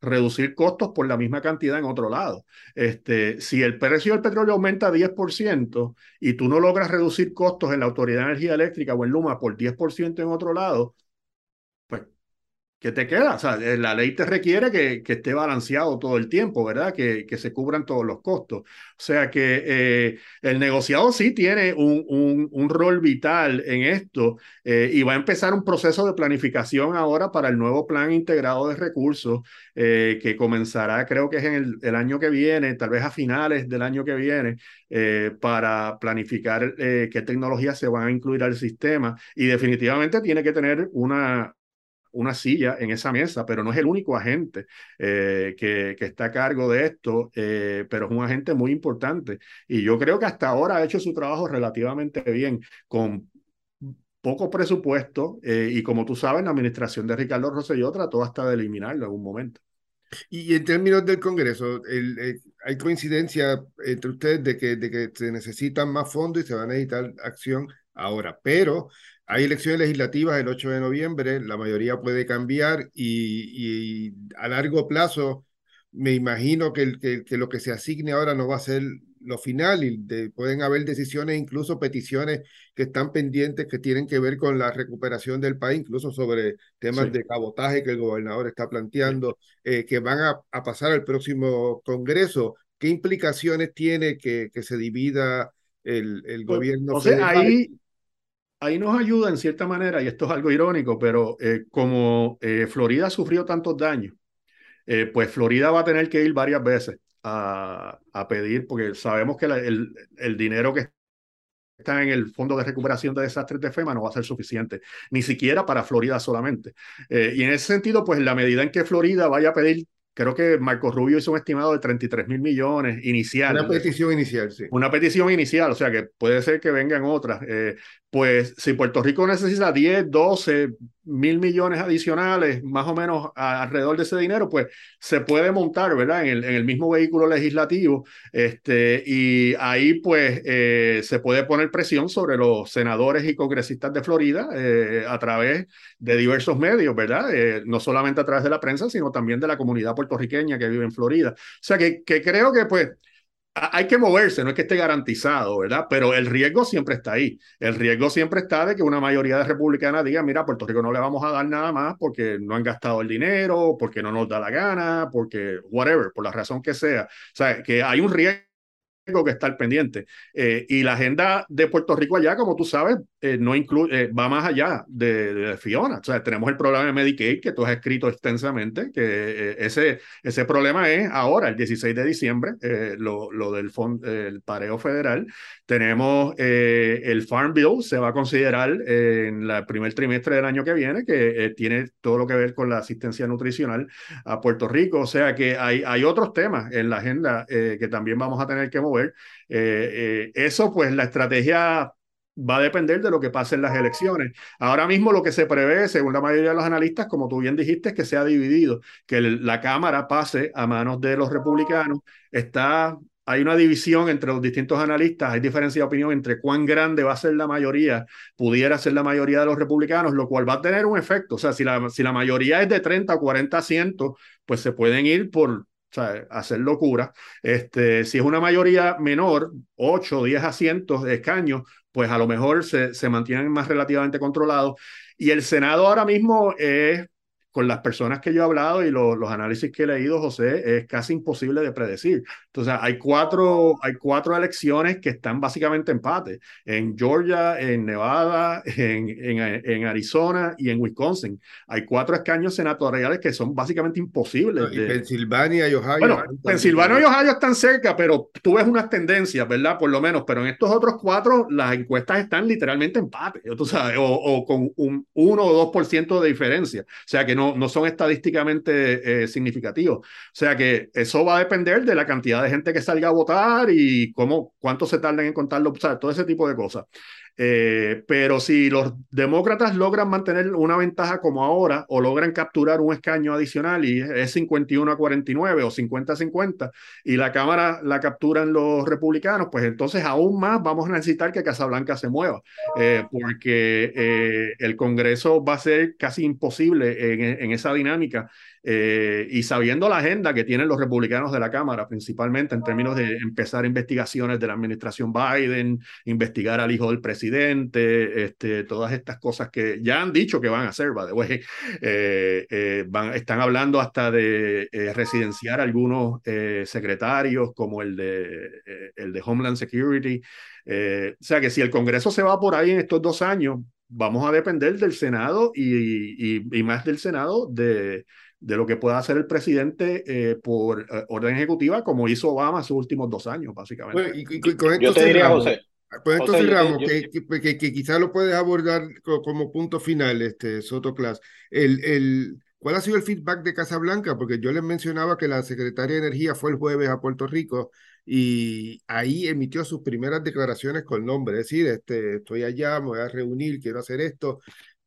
reducir costos por la misma cantidad en otro lado. Este, si el precio del petróleo aumenta 10% y tú no logras reducir costos en la Autoridad de Energía Eléctrica o en Luma por 10% en otro lado, ¿Qué te queda? O sea, eh, la ley te requiere que, que esté balanceado todo el tiempo, ¿verdad? Que, se cubran todos los costos. O sea que eh, el negociado sí tiene un, rol vital en esto eh, y va a empezar un proceso de planificación ahora para el nuevo plan integrado de recursos que comenzará, creo que es en el, el, año que viene, tal vez a finales del año que viene, para planificar qué tecnologías se van a incluir al sistema y definitivamente tiene que tener una una silla en esa mesa, pero no es el único agente eh, que, que, está a cargo de esto, eh, pero es un agente muy importante. Y yo creo que hasta ahora ha hecho su trabajo relativamente bien, con poco presupuesto, eh, y como tú sabes, la administración de Ricardo Rosselló trató hasta de eliminarlo en un momento. Y, en términos del Congreso, hay coincidencia entre ustedes de que, de que se necesitan más fondos y se va a necesitar acción ahora, pero hay elecciones legislativas el 8 de noviembre, la mayoría puede cambiar y, y a largo plazo me imagino que, que, que, lo que se asigne ahora no va a ser lo final y pueden haber decisiones, incluso peticiones que están pendientes que tienen que ver con la recuperación del país, incluso sobre temas de cabotaje que el gobernador está planteando, eh, que van a, pasar al próximo Congreso. ¿Qué implicaciones tiene que, que se divida el, el pues, gobierno? O sea, ahí, ahí nos ayuda en cierta manera, y esto es algo irónico, pero eh, como eh, Florida sufrió tantos daños, pues Florida va a tener que ir varias veces a, pedir, porque sabemos que el, el dinero que está en el Fondo de Recuperación de Desastres de FEMA no va a ser suficiente, ni siquiera para Florida solamente. Eh, y en ese sentido, pues la medida en que Florida vaya a pedir creo que Marco Rubio hizo un estimado de 33 mil millones inicial. Una petición inicial, sí. Una petición inicial, o sea que puede ser que vengan otras. Eh, pues si Puerto Rico necesita 10, 12 mil millones adicionales, más o menos alrededor de ese dinero, pues se puede montar, ¿verdad? En el, en el mismo vehículo legislativo. Este, y ahí pues eh, se puede poner presión sobre los senadores y congresistas de Florida eh, a través de diversos medios, ¿verdad? Eh, no solamente a través de la prensa, sino también de la comunidad puertorriqueña que vive en Florida. O sea que, que creo que pues hay que moverse, no es que esté garantizado, ¿verdad? Pero el riesgo siempre está ahí. El riesgo siempre está de que una mayoría de republicanas diga, mira, Puerto Rico no le vamos a dar nada más porque no han gastado el dinero, porque no nos da la gana, porque whatever, por la razón que sea. O sea, que hay un riesgo que estar pendiente. Eh, y la agenda de Puerto Rico allá, como tú sabes, eh, no incluye, eh, va más allá de, Fiona. O sea, tenemos el problema de Medicaid que tú has escrito extensamente, que ese, ese problema es ahora, el 16 de diciembre, lo, lo, del el pareo federal. Tenemos el Farm Bill, se va a considerar en el primer trimestre del año que viene, que tiene todo lo que ver con la asistencia nutricional a Puerto Rico. O sea que hay, hay otros temas en la agenda que también vamos a tener que mover eh, eh, eso, pues la estrategia va a depender de lo que pase en las elecciones. Ahora mismo lo que se prevé, según la mayoría de los analistas, como tú bien dijiste, es que sea dividido, que la Cámara pase a manos de los republicanos. Está, hay una división entre los distintos analistas, hay diferencia de opinión entre cuán grande va a ser la mayoría, pudiera ser la mayoría de los republicanos, lo cual va a tener un efecto. O sea, si la, si la mayoría es de 30 o 40 asientos, pues se pueden ir por o sea, hacer locura. Este, si es una mayoría menor, 8 o 10 asientos, de escaños, pues a lo mejor se, se mantienen más relativamente controlados. Y el Senado ahora mismo es con las personas que yo he hablado y los, los análisis que he leído, José, es casi imposible de predecir. Entonces, hay cuatro, hay cuatro elecciones que están básicamente empate. En Georgia, en Nevada, en, en, en Arizona y en Wisconsin. Hay cuatro escaños senatoriales que son básicamente imposibles. y Pensilvania y Ohio. Bueno, Pensilvania y Ohio están cerca, pero tú ves unas tendencias, ¿verdad? Por lo menos. Pero en estos otros cuatro, las encuestas están literalmente empate, tú sabes, o, o con un 1 o 2% de diferencia. O sea que no, no son estadísticamente eh, significativos. O sea que eso va a depender de la cantidad de gente que salga a votar y cómo, cuánto se tardan en contarlo, o todo ese tipo de cosas. Eh, pero si los demócratas logran mantener una ventaja como ahora o logran capturar un escaño adicional y es 51 a 49 o 50 a 50 y la Cámara la capturan los republicanos, pues entonces aún más vamos a necesitar que Casablanca se mueva, eh, porque eh, el Congreso va a ser casi imposible en, en esa dinámica eh, y sabiendo la agenda que tienen los republicanos de la Cámara, principalmente en términos de empezar investigaciones de la administración Biden, investigar al hijo del presidente, este, todas estas cosas que ya han dicho que van a hacer, by eh, eh, van, están hablando hasta de residenciar algunos secretarios como el de, el de Homeland Security. o sea que si el Congreso se va por ahí en estos dos años, vamos a depender del Senado y, y más del Senado de de lo que pueda hacer el presidente eh, por eh, orden ejecutiva, como hizo Obama sus últimos dos años, básicamente. y, con esto yo te diría, José, con esto cerramos, que, que, que, quizás lo puedes abordar como, punto final, este Soto Class. El, el, ¿Cuál ha sido el feedback de Casablanca? Porque yo les mencionaba que la secretaria de Energía fue el jueves a Puerto Rico y ahí emitió sus primeras declaraciones con nombre, es decir, este, estoy allá, me voy a reunir, quiero hacer esto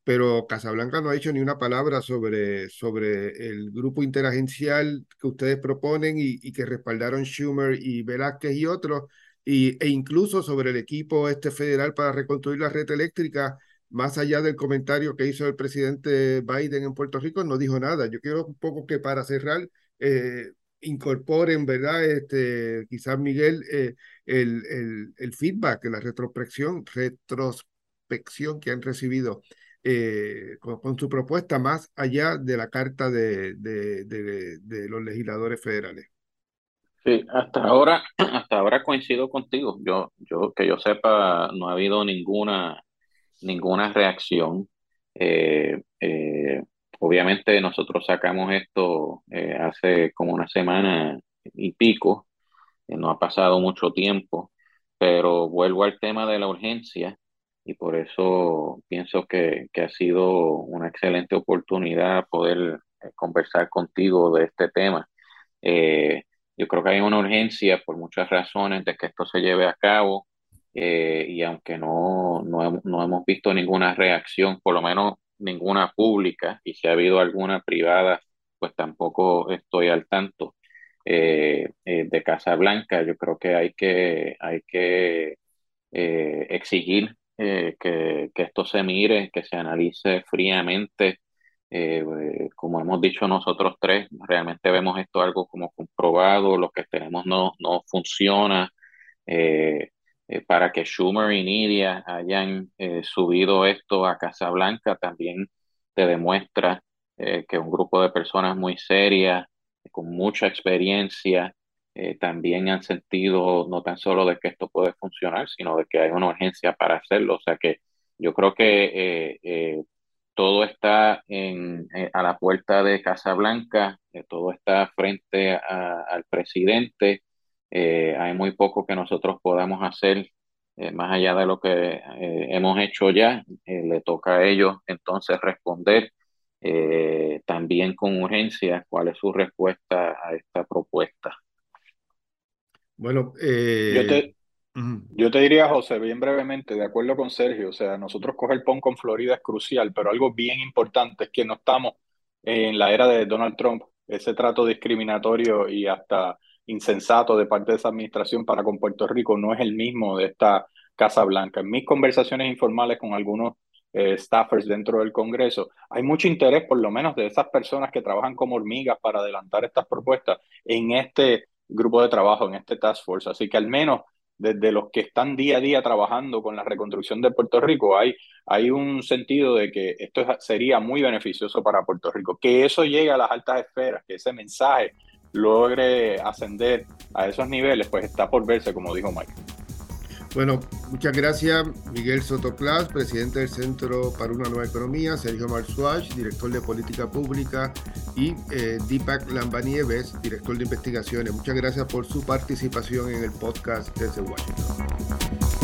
pero Casablanca no ha dicho ni una palabra sobre, sobre el grupo interagencial que ustedes proponen y, y que respaldaron Schumer y Velázquez y otros, y, e incluso sobre el equipo este federal para reconstruir la red eléctrica, más allá del comentario que hizo el presidente Biden en Puerto Rico, no dijo nada. Yo quiero un poco que para cerrar, eh, incorporen, ¿verdad? Este, quizás Miguel, eh, el, el, el, feedback, la retrospección, retrospección que han recibido eh, con, su propuesta más allá de la carta de, de, los legisladores federales. Sí, hasta ahora, hasta ahora coincido contigo. Yo, yo, que yo sepa, no ha habido ninguna, ninguna reacción. Eh, eh, obviamente nosotros sacamos esto hace como una semana y pico, no ha pasado mucho tiempo, pero vuelvo al tema de la urgencia y por eso pienso que, que ha sido una excelente oportunidad poder eh, conversar contigo de este tema. Eh, yo creo que hay una urgencia por muchas razones de que esto se lleve a cabo eh, y aunque no, no, no, hemos visto ninguna reacción, por lo menos ninguna pública, y si ha habido alguna privada, pues tampoco estoy al tanto de Casa Blanca. Yo creo que hay que, hay que exigir eh, que, esto se mire, que se analice fríamente. Eh, como hemos dicho nosotros tres, realmente vemos esto algo como comprobado, lo que tenemos no, no funciona. Eh, para que Schumer y Nidia hayan subido esto a Casablanca también te demuestra que un grupo de personas muy serias, con mucha experiencia, eh, también han sentido no tan solo de que esto puede funcionar, sino de que hay una urgencia para hacerlo. O sea que yo creo que eh, eh, todo está en, a la puerta de Casa Blanca, todo está frente al presidente. hay muy poco que nosotros podamos hacer más allá de lo que hemos hecho ya. le toca a ellos entonces responder también con urgencia cuál es su respuesta a esta propuesta. Bueno, eh, yo, te, yo te diría, José, bien brevemente, de acuerdo con Sergio, o sea, nosotros coger PON con Florida es crucial, pero algo bien importante es que no estamos en la era de Donald Trump, ese trato discriminatorio y hasta insensato de parte de esa administración para con Puerto Rico no es el mismo de esta Casa Blanca. En mis conversaciones informales con algunos eh, staffers dentro del Congreso, hay mucho interés, por lo menos de esas personas que trabajan como hormigas para adelantar estas propuestas en este grupo de trabajo, en este task force. Así que al menos desde los que están día a día trabajando con la reconstrucción de Puerto Rico, hay, hay un sentido de que esto sería muy beneficioso para Puerto Rico. Que eso llegue a las altas esferas, que ese mensaje logre ascender a esos niveles, pues está por verse, como dijo Mike. Bueno, muchas gracias Miguel Sotoclas, presidente del Centro para una Nueva Economía, Sergio Marzuach, director de Política Pública, y eh, Deepak Lambanieves, director de Investigaciones. Muchas gracias por su participación en el podcast desde Washington.